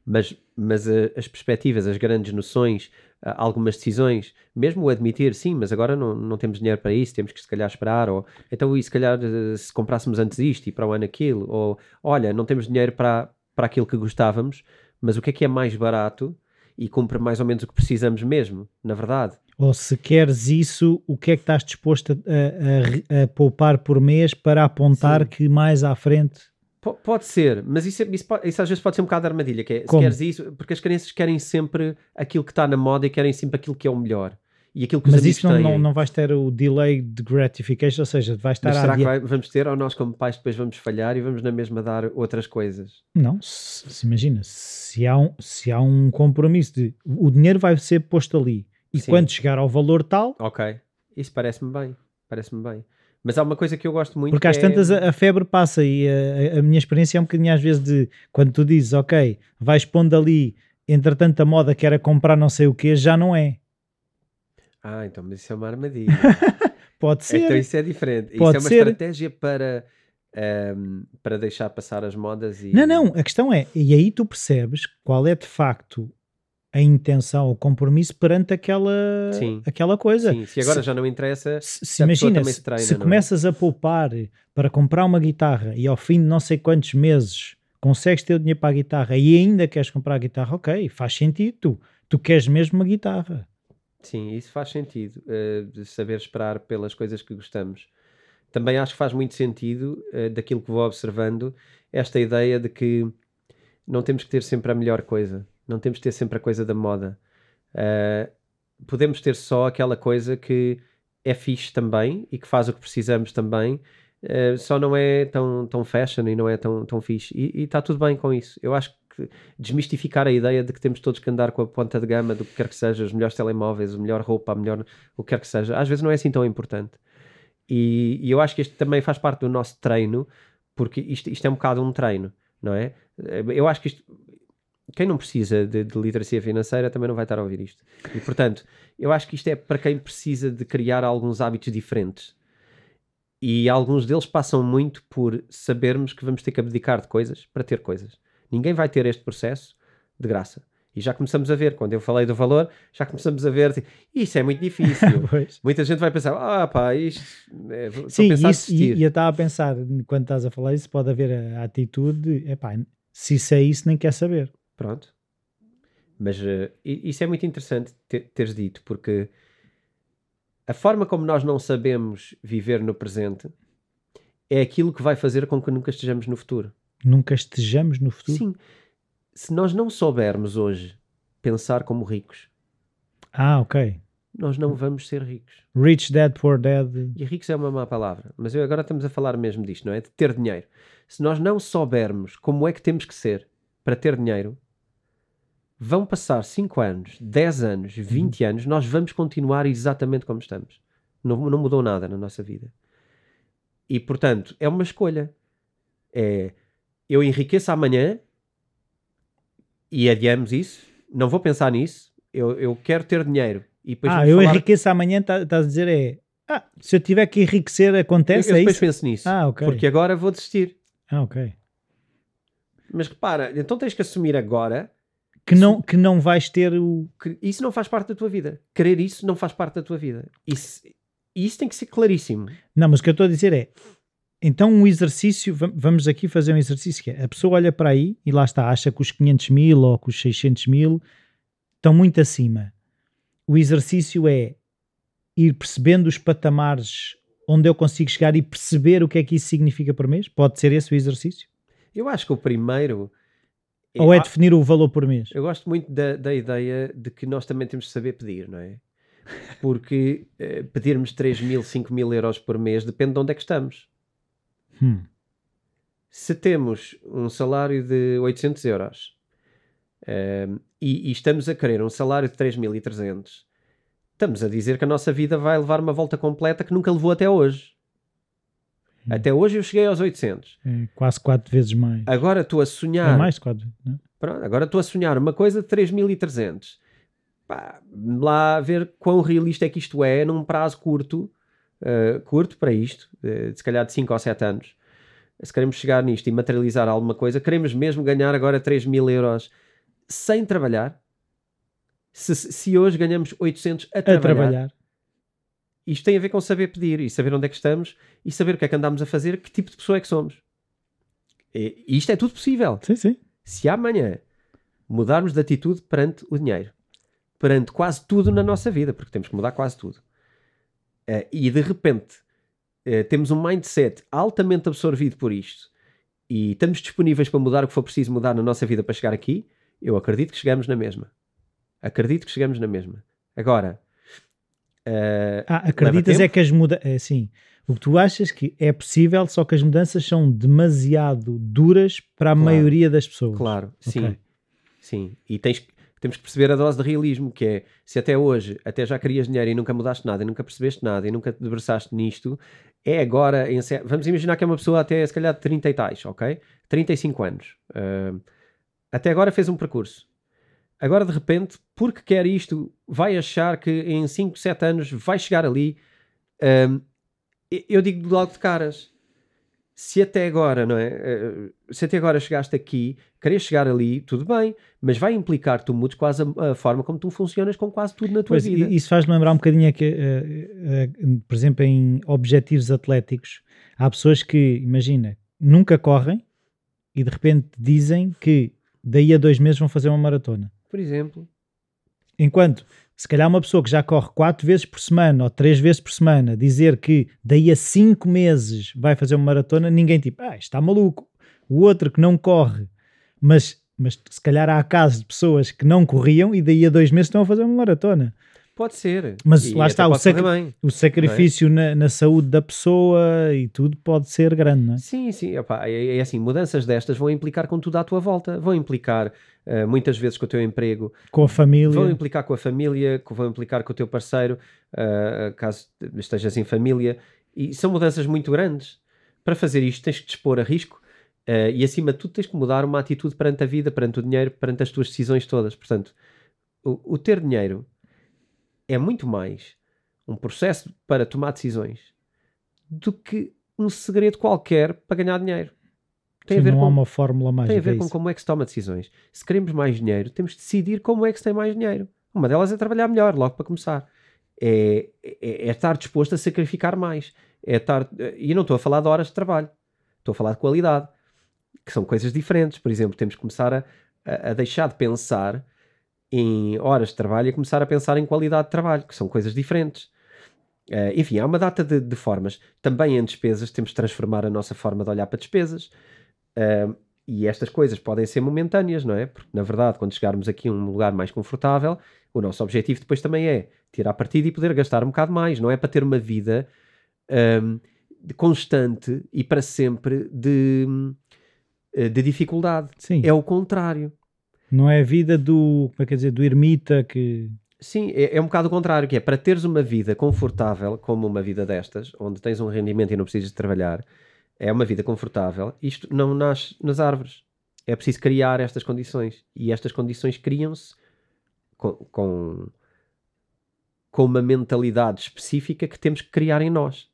mas, mas eh, as perspectivas, as grandes noções, ah, algumas decisões, mesmo o admitir, sim, mas agora não, não temos dinheiro para isso, temos que se calhar esperar, ou então e se calhar eh, se comprássemos antes isto e para o ano aquilo, ou olha, não temos dinheiro para, para aquilo que gostávamos, mas o que é que é mais barato e cumpre mais ou menos o que precisamos mesmo, na verdade. Ou se queres isso, o que é que estás disposto a, a- a- a poupar por mês para apontar Sim. que mais à frente. Po- Pode ser, mas isso, é- isso, isso às vezes pode ser um bocado de armadilha, que é, se queres isso, porque as crianças querem sempre aquilo que está na moda e querem sempre aquilo que é o melhor. E aquilo que Mas isso não, não, não vais ter o delay de gratification, ou seja, vais estar Mas será que vai- vamos ter ou nós como pais depois vamos falhar e vamos na mesma dar outras coisas? Não, se, se imagina, se há, um, se há um compromisso de o dinheiro vai ser posto ali e Sim. quando chegar ao valor tal, Ok, isso parece-me bem, parece-me bem. Mas há uma coisa que eu gosto muito porque que às é... tantas a, a febre passa e a, a- minha experiência é um bocadinho às vezes de quando tu dizes, ok, vais pondo ali, entretanto a moda que era comprar não sei o que, já não é. Ah, então, mas isso é uma armadilha. [LAUGHS] Pode ser. então isso é diferente. Pode isso é uma ser. estratégia para, ehm, para deixar passar as modas e... Não, não, a questão é, e aí tu percebes qual é de facto a intenção, o compromisso perante aquela, Sim. aquela coisa. Sim, se agora Se- já não interessa... Se, se imagina, se, treina, se é? começas a poupar para comprar uma guitarra e ao fim de não sei quantos meses consegues ter o dinheiro para a guitarra e ainda queres comprar a guitarra, ok, faz sentido. Tu, tu queres mesmo uma guitarra. Sim, isso faz sentido, eh, de saber esperar pelas coisas que gostamos. Também acho que faz muito sentido, eh, daquilo que vou observando, esta ideia de que não temos que ter sempre a melhor coisa, não temos que ter sempre a coisa da moda. Eh, podemos ter só aquela coisa que é fixe também e que faz o que precisamos também, eh, só não é tão, tão fashion e não é tão, tão fixe. E está tudo bem com isso. Eu acho que desmistificar a ideia de que temos todos que andar com a ponta de gama do que quer que seja, os melhores telemóveis, a melhor roupa, a melhor o que quer que seja, às vezes não é assim tão importante. E, e eu acho que isto também faz parte do nosso treino, porque isto, isto é um bocado um treino, não é? Eu acho que isto. Quem não precisa de, de literacia financeira também não vai estar a ouvir isto. E portanto, eu acho que isto é para quem precisa de criar alguns hábitos diferentes. E alguns deles passam muito por sabermos que vamos ter que abdicar de coisas para ter coisas. Ninguém vai ter este processo de graça. E já começamos a ver, quando eu falei do valor, já começamos a ver, tipo, isso é muito difícil. [LAUGHS] Muita gente vai pensar, ah pá, isto, é, Sim, isso, e, e eu estava a pensar, quando estás a falar isso, pode haver a, a atitude, de, epá, se isso é isso, nem quer saber. Pronto. Mas i- isso é muito interessante ter- teres dito, porque a forma como nós não sabemos viver no presente é aquilo que vai fazer com que nunca estejamos no futuro. Nunca estejamos no futuro. Sim. Se nós não soubermos hoje pensar como ricos, Ah, ok. nós não vamos ser ricos. Rich Dad, Poor Dad. E ricos é uma má palavra, mas eu agora estamos a falar mesmo disto, não é? De ter dinheiro. Se nós não soubermos como é que temos que ser para ter dinheiro, vão passar 5 anos, 10 anos, 20 anos, nós vamos continuar exatamente como estamos. Não, não mudou nada na nossa vida. E portanto, é uma escolha. É eu enriqueço amanhã e adiamos isso, não vou pensar nisso, eu, eu quero ter dinheiro. E depois ah, eu falar- enriqueço amanhã, tá- estás a dizer é. Ah, se eu tiver que enriquecer, eu, acontece, eu é depois penso nisso. Ah, ok. Porque agora vou desistir. Ah, ok. Mas repara, então tens que assumir agora Que não, que não vais ter o. isso não faz parte da tua vida. Querer isso não faz parte da tua vida. Isso, isso tem que ser claríssimo. Não, mas o que eu estou a dizer é. Então, um exercício, va- vamos aqui fazer um exercício que é: a pessoa olha para aí e lá está, acha que os 500 mil ou que os 600 mil estão muito acima. O exercício é ir percebendo os patamares onde eu consigo chegar e perceber o que é que isso significa por mês. Pode ser esse o exercício? Eu acho que o primeiro. Ou é definir o valor por mês? Eu gosto muito da, da ideia de que nós também temos de saber pedir, não é? Porque eh, pedirmos 3 mil, 5 mil euros por mês depende de onde é que estamos. Hum. Se temos um salário de 800 euros ehm, e, e estamos a querer um salário de 3.300, estamos a dizer que a nossa vida vai levar uma volta completa que nunca levou até hoje. Hum. Até hoje eu cheguei aos 800. É quase quatro vezes mais. Agora estou a É sonhar mais de quatro vezes. não é? Pronto, agora estou a sonhar uma coisa de 3.300. Pá, lá ver quão realista é que isto é num prazo curto, eh, curto para isto, eh, se calhar de 5 ou 7 anos. Se queremos chegar nisto e materializar alguma coisa, queremos mesmo ganhar agora 3 mil euros sem trabalhar. Se, se hoje ganhamos 800 a A trabalhar, trabalhar. Isto tem a ver com saber pedir e saber onde é que estamos e saber o que é que andamos a fazer, que tipo de pessoa é que somos. E isto é tudo possível Sim, sim. se amanhã mudarmos de atitude perante o dinheiro, perante quase tudo na nossa vida, porque temos que mudar quase tudo, eh, e de repente eh, temos um mindset altamente absorvido por isto e estamos disponíveis para mudar o que for preciso mudar na nossa vida para chegar aqui, eu acredito que chegamos na mesma. Acredito que chegamos na mesma. Agora, eh, Ah, acreditas é que as mudanças. É assim. O que tu achas que é possível, só que as mudanças são demasiado duras para a Claro. maioria das pessoas. Claro, sim. Ok. Sim. E tens, temos que perceber a dose de realismo, que é se até hoje até já querias dinheiro e nunca mudaste nada, e nunca percebeste nada e nunca te debruçaste nisto, é agora, vamos imaginar que é uma pessoa até se calhar de 30 e tais, ok? 35 anos. Ah, até agora fez um percurso. Agora de repente, porque quer isto, vai achar que em 5, 7 anos vai chegar ali. Ah, eu digo logo de caras, se até agora, não é? Eh, Se até agora chegaste aqui, queres chegar ali, tudo bem, mas vai implicar que tu mudes quase a, a forma como tu funcionas com quase tudo na tua Pois, vida. isso faz-me lembrar um bocadinho, que, eh, eh, por exemplo, em objetivos atléticos, há pessoas que, imagina, nunca correm e de repente dizem que daí a dois meses vão fazer uma maratona. Por exemplo, Enquanto, se calhar, uma pessoa que já corre quatro vezes por semana ou três vezes por semana dizer que daí a cinco meses vai fazer uma maratona, ninguém tipo, ah, está maluco. O outro que não corre, mas, mas se calhar há casos de pessoas que não corriam e daí a dois meses estão a fazer uma maratona. Pode ser. Mas E lá está, o sacri- bem. O sacrifício na, na saúde da pessoa e tudo pode ser grande, não é? Sim, sim, opá, é, é assim, mudanças destas vão implicar com tudo à tua volta, vão implicar eh, muitas vezes com o teu emprego, Com a família. vão implicar com a família, vão implicar com o teu parceiro, eh, caso estejas em família, e são mudanças muito grandes. Para fazer isto tens que te expor a risco eh, e acima de tudo tens que mudar uma atitude perante a vida, perante o dinheiro, perante as tuas decisões todas. Portanto, o, o ter dinheiro é muito mais um processo para tomar decisões do que um segredo qualquer para ganhar dinheiro. Tem Sim, a ver não com há uma fórmula mágica. tem a ver é com isso. como é que se toma decisões. Se queremos mais dinheiro, temos de decidir como é que se tem mais dinheiro. Uma delas é trabalhar melhor, logo para começar. É, é- é estar disposto a sacrificar mais. É estar, e não estou a falar de horas de trabalho, estou a falar de qualidade, que são coisas diferentes. Por exemplo, temos que começar a, a- a deixar de pensar em horas de trabalho e começar a pensar em qualidade de trabalho, que são coisas diferentes. Eh, enfim, há uma data de, de formas. Também em despesas, temos de transformar a nossa forma de olhar para despesas. Um, e estas coisas podem ser momentâneas, não é? Porque, na verdade, quando chegarmos aqui a um lugar mais confortável, o nosso objetivo depois também é tirar partido e poder gastar um bocado mais. Não é para ter uma vida um, de constante e para sempre de, de dificuldade. Sim, É o contrário. Não é a vida do, como é que é dizer, do ermita que Sim, é, é um bocado o contrário, que é para teres uma vida confortável, como uma vida destas, onde tens um rendimento e não precisas de trabalhar, é uma vida confortável, isto não nasce nas árvores. É preciso criar estas condições. E estas condições criam-se com, com, com uma mentalidade específica que temos que criar em nós.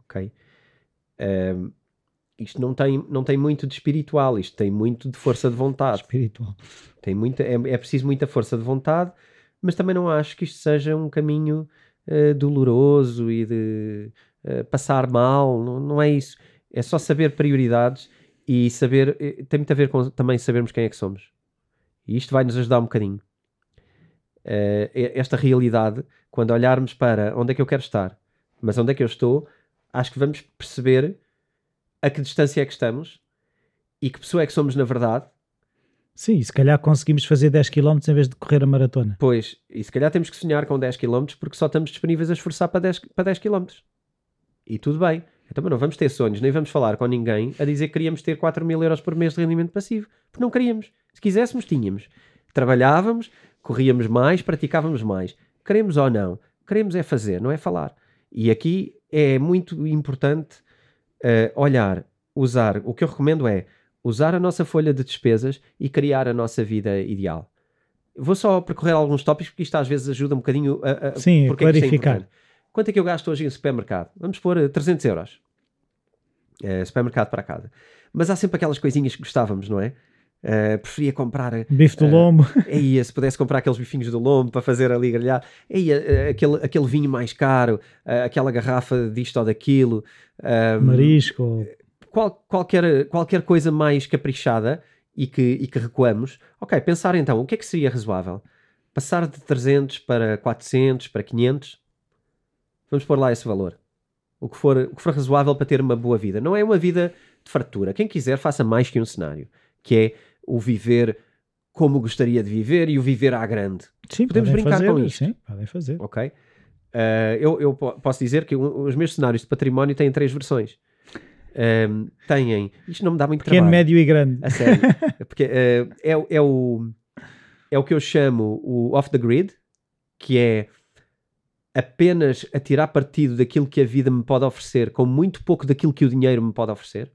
Ok? Ahm, isto não tem, não tem muito de espiritual, isto tem muito de força de vontade. Espiritual. Tem muita, é, é preciso muita força de vontade, mas também não acho que isto seja um caminho uh, doloroso e de uh, passar mal, não, não, é isso. É só saber prioridades e saber, eh, tem muito a ver com também sabermos quem é que somos. E isto vai nos ajudar um bocadinho. Uh, esta realidade, quando olharmos para onde é que eu quero estar, mas onde é que eu estou, acho que vamos perceber a que distância é que estamos e que pessoa é que somos na verdade. Sim, se calhar conseguimos fazer 10 km em vez de correr a maratona. Pois, e se calhar temos que sonhar com 10 km porque só estamos disponíveis a esforçar para 10, para 10 km. E tudo bem. Então, não vamos ter sonhos, nem vamos falar com ninguém a dizer que queríamos ter 4 mil euros por mês de rendimento passivo. Porque não queríamos. Se quiséssemos, tínhamos. Trabalhávamos, corríamos mais, praticávamos mais. Queremos ou não? Queremos é fazer, não é falar. E aqui é muito importante uh, olhar, usar. O que eu recomendo é usar a nossa folha de despesas e criar a nossa vida ideal. Vou só percorrer alguns tópicos porque isto às vezes ajuda um bocadinho a, a Sim, a é clarificar. É Quanto é que eu gasto hoje em supermercado? Vamos pôr 300 eh, euros. Uh, supermercado para casa. Mas há sempre aquelas coisinhas que gostávamos, não é? Uh, preferia comprar bife do uh, lombo. Aí, se pudesse comprar aqueles bifinhos do lombo para fazer ali grelhado, aí, uh, aquele, aquele vinho mais caro, aquela garrafa disto ou daquilo, marisco, qual, qualquer, qualquer coisa mais caprichada e que, e que recuamos. Ok, pensar então o que é que seria razoável? Passar de 300 para 400, para 500, vamos pôr lá esse valor. O que for, o que for razoável para ter uma boa vida. Não é uma vida de fartura. Quem quiser, faça mais que um cenário, que é o viver como gostaria de viver e o viver à grande. Sim, podemos brincar fazer, com isso. Sim, podem fazer. Ok? Uh, eu, eu, posso dizer que os meus cenários de património têm três versões. Um, têm. Isto não me dá muito Pequeno, trabalho. médio e grande. A sério. [LAUGHS] Porque, uh, é, é, o, é o que eu chamo o off the grid, que é apenas a tirar partido daquilo que a vida me pode oferecer, com muito pouco daquilo que o dinheiro me pode oferecer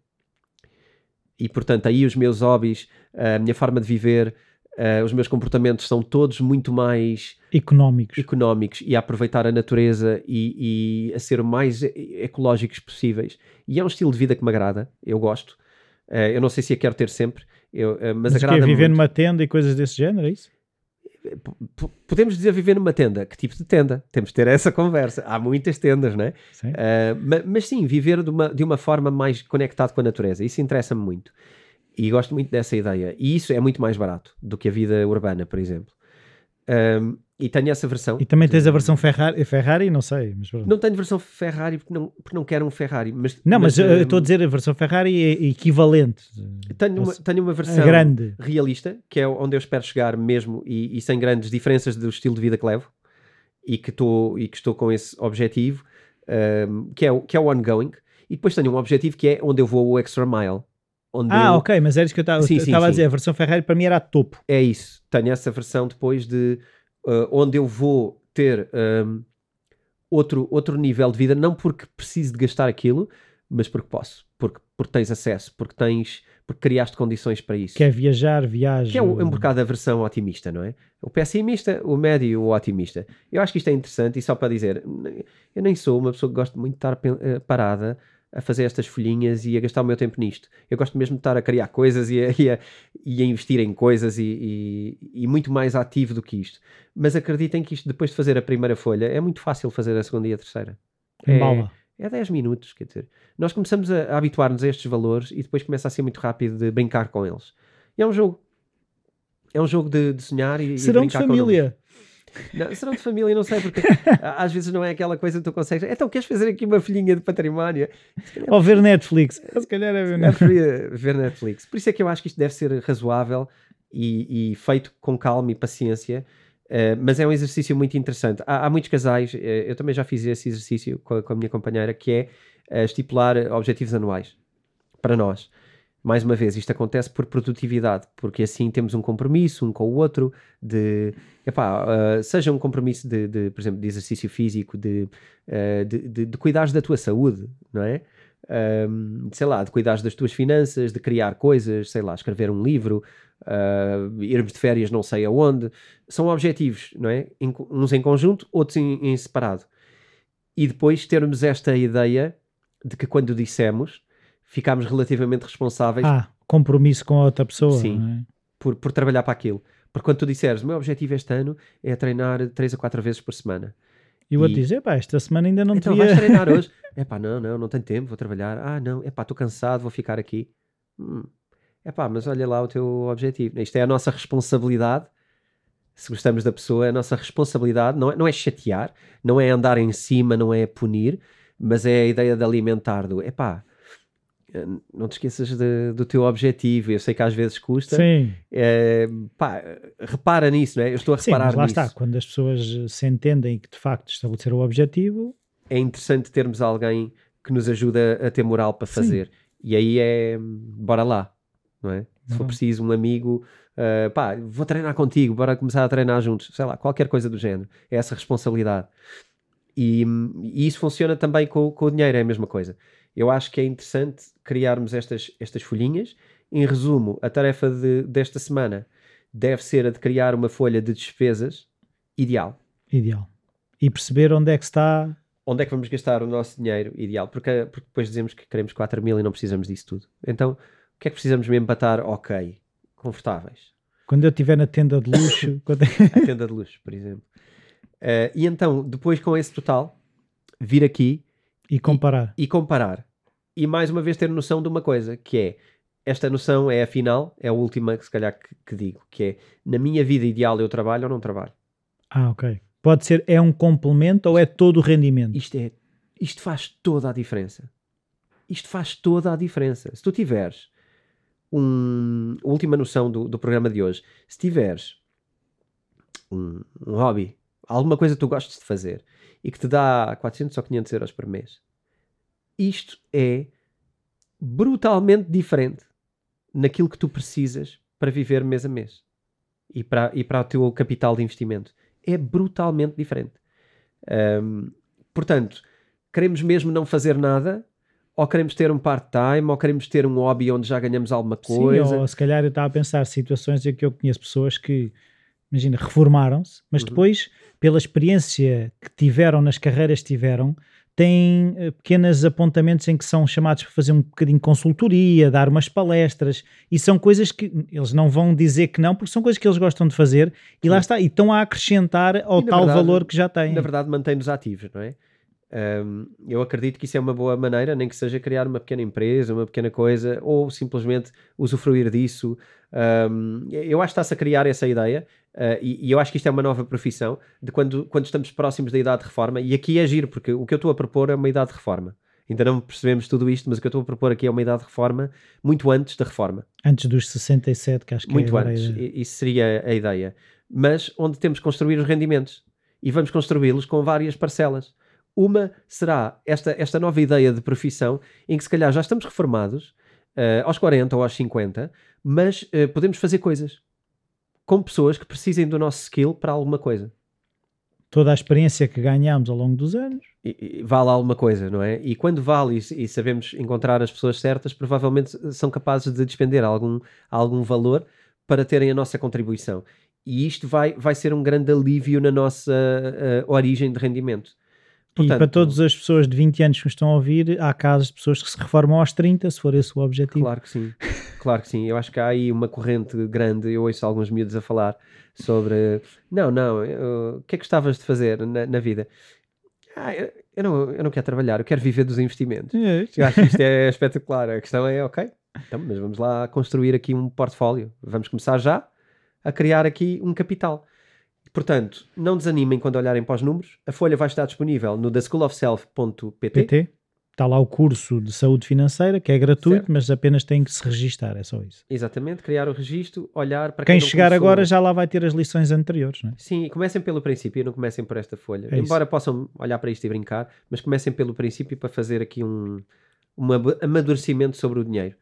e portanto aí os meus hobbies, a minha forma de viver, uh, os meus comportamentos são todos muito mais económicos, económicos e a aproveitar a natureza e, e, a ser o mais ecológicos possíveis. E é um estilo de vida que me agrada, eu gosto. Uh, eu não sei se a quero ter sempre, eu, uh, mas, mas agrada. Que é viver numa tenda e coisas desse género, é isso? Podemos dizer viver numa tenda. Que tipo de tenda? Temos de ter essa conversa. Há muitas tendas, não é? Sim. Uh, mas, mas, sim, viver de uma, de uma forma mais conectado com a natureza. Isso interessa-me muito. E gosto muito dessa ideia. E isso é muito mais barato do que a vida urbana, por exemplo. Um, e tenho essa versão. E também tens a versão Ferrari, Ferrari não sei. Mas... Não tenho versão Ferrari porque não, porque não quero um Ferrari. Mas, não, mas, mas eu estou a dizer a versão Ferrari é equivalente. Tenho uma, tenho uma versão grande. realista, que é onde eu espero chegar mesmo e, e sem grandes diferenças do estilo de vida que levo e que, tô, e que estou com esse objetivo, um, que, é, que é o ongoing. E depois tenho um objetivo que é onde eu vou o extra mile. Ah, eu... ok, mas era isso que eu estava a dizer. A versão Ferrari para mim era a topo. É isso. Tenho essa versão depois de uh, onde eu vou ter um, outro, outro nível de vida, não porque preciso de gastar aquilo, mas porque posso, porque, porque tens acesso, porque tens, porque criaste condições para isso. Quer viajar, viaja. Que é um, um bocado a versão otimista, não é? O pessimista, o médio e o otimista. Eu acho que isto é interessante e só para dizer, eu nem sou uma pessoa que gosta muito de estar eh, parada a fazer estas folhinhas e a gastar o meu tempo nisto. Eu gosto mesmo de estar a criar coisas e a, e a, e a investir em coisas e, e, muito mais ativo do que isto. Mas acreditem que isto, depois de fazer a primeira folha, é muito fácil fazer a segunda e a terceira. É, bala. é 10 minutos, quer dizer. Nós começamos a, a habituar-nos a estes valores e depois começa a ser muito rápido de brincar com eles. E é um jogo. É um jogo de, de sonhar e, Serão e de família. Não, serão de família, não sei, porque às vezes não é aquela coisa que tu consegues. Então, queres fazer aqui uma filhinha de património? Ou ver Netflix. Se calhar é ver Netflix. ver Netflix. Por isso é que eu acho que isto deve ser razoável e, e feito com calma e paciência. Uh, mas é um exercício muito interessante. Há, há muitos casais, uh, eu também já fiz esse exercício com a, com a minha companheira, que é uh, estipular objetivos anuais para nós mais uma vez, isto acontece por produtividade, porque assim temos um compromisso um com o outro, de, epá, uh, seja um compromisso de, de, por exemplo, de exercício físico, de, uh, de, de, de cuidares da tua saúde, não é? Um, sei lá, de cuidares das tuas finanças, de criar coisas, sei lá, escrever um livro, uh, irmos de férias não sei aonde, são objetivos, não é? Em, uns em conjunto, outros em, em separado. E depois termos esta ideia de que quando dissemos ficarmos relativamente responsáveis Ah, compromisso com a outra pessoa. Sim. é? por, por trabalhar para aquilo. Porque quando tu disseres, o meu objetivo este ano é treinar 3 a 4 vezes por semana. E o outro diz: epá, esta semana ainda não então devia. vais [LAUGHS] treinar hoje? Epá, não, não, não tenho tempo, vou trabalhar. Ah, não, epá, estou cansado, vou ficar aqui. Hum. Epá, mas olha lá o teu objetivo. Isto é a nossa responsabilidade. Se gostamos da pessoa, é a nossa responsabilidade. Não é, não é chatear, não é andar em cima, não é punir, mas é a ideia de alimentar do, epá, não te esqueças de- do teu objetivo. Eu sei que às vezes custa. Sim, Eh, pá, repara nisso, não é? Eu estou a sim, reparar mas lá nisso. está. Quando as pessoas eh, se entendem que de facto estabelecer o objetivo, é interessante termos alguém que nos ajuda a ter moral para Sim. fazer. E aí é bora lá, não é? Se for Bora. preciso, um amigo, ah, pá, vou treinar contigo, bora começar a treinar juntos, sei lá, qualquer coisa do género. É essa responsabilidade. E, e isso funciona também com, com o dinheiro, é a mesma coisa. Eu acho que é interessante criarmos estas, estas folhinhas. Em resumo, a tarefa de- desta semana deve ser a de criar uma folha de despesas ideal. ideal. E perceber onde é que está. onde é que vamos gastar o nosso dinheiro ideal? Porque, porque depois dizemos que queremos 4 mil e não precisamos disso tudo. Então, o que é que precisamos mesmo para estar ok, confortáveis? Quando eu estiver na tenda de luxo, [LAUGHS] quando- A tenda de luxo, por exemplo. Eh, e então, depois com esse total, vir aqui e comparar. e comparar. E mais uma vez ter noção de uma coisa, que é, esta noção é a final, é a última que se calhar que, que digo, que é, na minha vida ideal eu trabalho ou não trabalho? Ah, ok. Pode ser, é um complemento ou é todo o rendimento? Isto é, isto faz toda a diferença. Isto faz toda a diferença. Se tu tiveres um, a última noção do, do programa de hoje, se tiveres um, um hobby, alguma coisa que tu gostes de fazer e que te dá 400 ou 500 euros por mês, isto é brutalmente diferente naquilo que tu precisas para viver mês a mês e para, e para o teu capital de investimento. É brutalmente diferente. Ahm, portanto, queremos mesmo não fazer nada, ou queremos ter um part-time, ou queremos ter um hobby onde já ganhamos alguma coisa. Sim, ou se calhar eu estava a pensar situações em que eu conheço pessoas que, imagina, reformaram-se, mas Uhum. depois, pela experiência que tiveram nas carreiras que tiveram, têm eh, pequenos apontamentos em que são chamados para fazer um bocadinho de consultoria, dar umas palestras, e são coisas que eles não vão dizer que não, porque são coisas que eles gostam de fazer, e lá Sim. está, e estão a acrescentar ao tal verdade- valor que já têm. Na verdade, mantém-nos ativos, não é? Ahm, eu acredito que isso é uma boa maneira, nem que seja criar uma pequena empresa, uma pequena coisa, ou simplesmente usufruir disso. Ahm, eu acho que está-se a criar essa ideia, ah, e, e eu acho que isto é uma nova profissão de quando, quando estamos próximos da idade de reforma, e aqui é giro, porque o que eu estou a propor é uma idade de reforma. Ainda não percebemos tudo isto, mas o que eu estou a propor aqui é uma idade de reforma muito antes da reforma. Antes dos 67, que acho que Muito é a antes, isso seria a ideia. Mas onde temos que construir os rendimentos e vamos construí-los com várias parcelas. Uma será esta, esta nova ideia de profissão em que se calhar já estamos reformados eh, aos 40 ou aos 50, mas eh, podemos fazer coisas com pessoas que precisem do nosso skill para alguma coisa. Toda a experiência que ganhamos ao longo dos anos. E, e vale alguma coisa, não é? E quando vale e, e sabemos encontrar as pessoas certas, provavelmente são capazes de despender algum, algum valor para terem a nossa contribuição. E isto vai, vai ser um grande alívio na nossa eh, origem de rendimento. E para Portanto, todas as pessoas de 20 anos que nos estão a ouvir, há casos de pessoas que se reformam aos 30, se for esse o objetivo. Claro que sim, claro que sim. Eu acho que há aí uma corrente grande. Eu ouço alguns miúdos a falar sobre não, não, eu- o que é que gostavas de fazer na, na vida? Ah, eu, eu não, eu não quero trabalhar, eu quero viver dos investimentos. Eu acho que isto é espetacular. A questão é, ok, então, mas vamos lá construir aqui um portfólio. Vamos começar já a criar aqui um capital. Portanto, não desanimem quando olharem para os números. A folha vai estar disponível no theschoolofself.pt. PT. Está lá o curso de saúde financeira, que é gratuito, Certo. mas apenas tem que se registar, é só isso. Exatamente, criar o registro, olhar para quem, Quem chegar começou- agora já lá vai ter as lições anteriores, não é? Sim, e comecem pelo princípio, não comecem por esta folha. É isso. Embora possam olhar para isto e brincar, mas comecem pelo princípio para fazer aqui um, um amadurecimento sobre o dinheiro.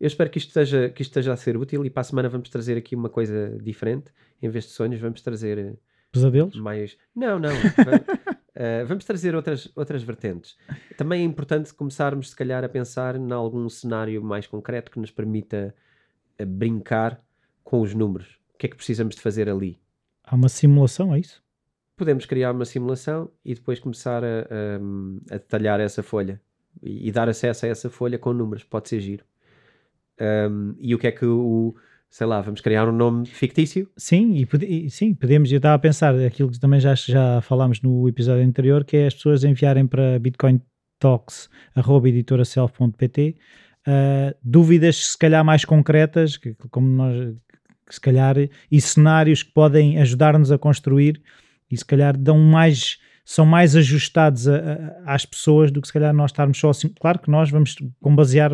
Eu espero que isto, esteja, que isto esteja a ser útil e para a semana vamos trazer aqui uma coisa diferente. Em vez de sonhos, vamos trazer eh, Pesadelos? mais. Não, não. [LAUGHS] eh, vamos trazer outras, outras vertentes. Também é importante começarmos, se calhar, a pensar em algum cenário mais concreto que nos permita eh, brincar com os números. O que é que precisamos de fazer ali? Há uma simulação, é isso? podemos criar uma simulação e depois começar a, a- a detalhar essa folha e, e dar acesso a essa folha com números, pode ser giro. Um, e o que é que o, sei lá, vamos criar um nome fictício? Sim, e, sim, podemos, eu estava a pensar, aquilo que também já, já falámos no episódio anterior, que é as pessoas enviarem para bitcointalks.editoraself.pt uh, dúvidas se calhar mais concretas, que, como nós, que se calhar, e cenários que podem ajudar-nos a construir e se calhar dão mais são mais ajustados a, a, às pessoas do que se calhar nós estarmos só assim. Claro que nós vamos com basear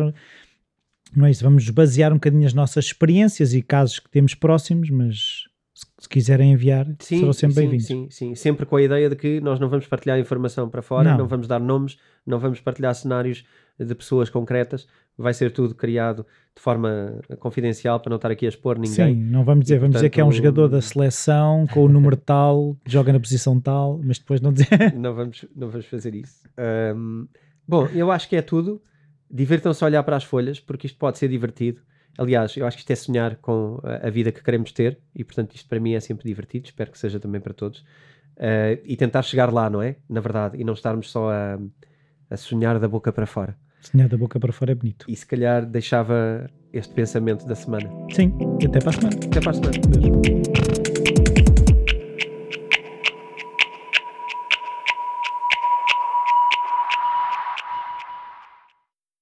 não é isso, vamos basear um bocadinho as nossas experiências e casos que temos próximos, mas se, se quiserem enviar, sim, serão sempre bem-vindos. Sim, sim, sempre com a ideia de que nós não vamos partilhar informação para fora, não, não vamos dar nomes, não vamos partilhar cenários de pessoas concretas, vai ser tudo criado de forma confidencial para não estar aqui a expor ninguém. Sim, não vamos dizer, e, vamos portanto, dizer que é um jogador da seleção com o número tal, que joga na posição tal, mas depois não dizer. [LAUGHS] não, vamos, não vamos fazer isso. Um, bom, eu acho que é tudo. Divirtam-se a olhar para as folhas, porque isto pode ser divertido. Aliás, eu acho que isto é sonhar com a, a vida que queremos ter e, portanto, isto para mim é sempre divertido. Espero que seja também para todos. Uh, e tentar chegar lá, não é? Na verdade, e não estarmos só a, a sonhar da boca para fora. Sonhar da boca para fora é bonito. E se calhar deixava este pensamento da semana. Sim, e até para a semana. Até para a semana. Beijo.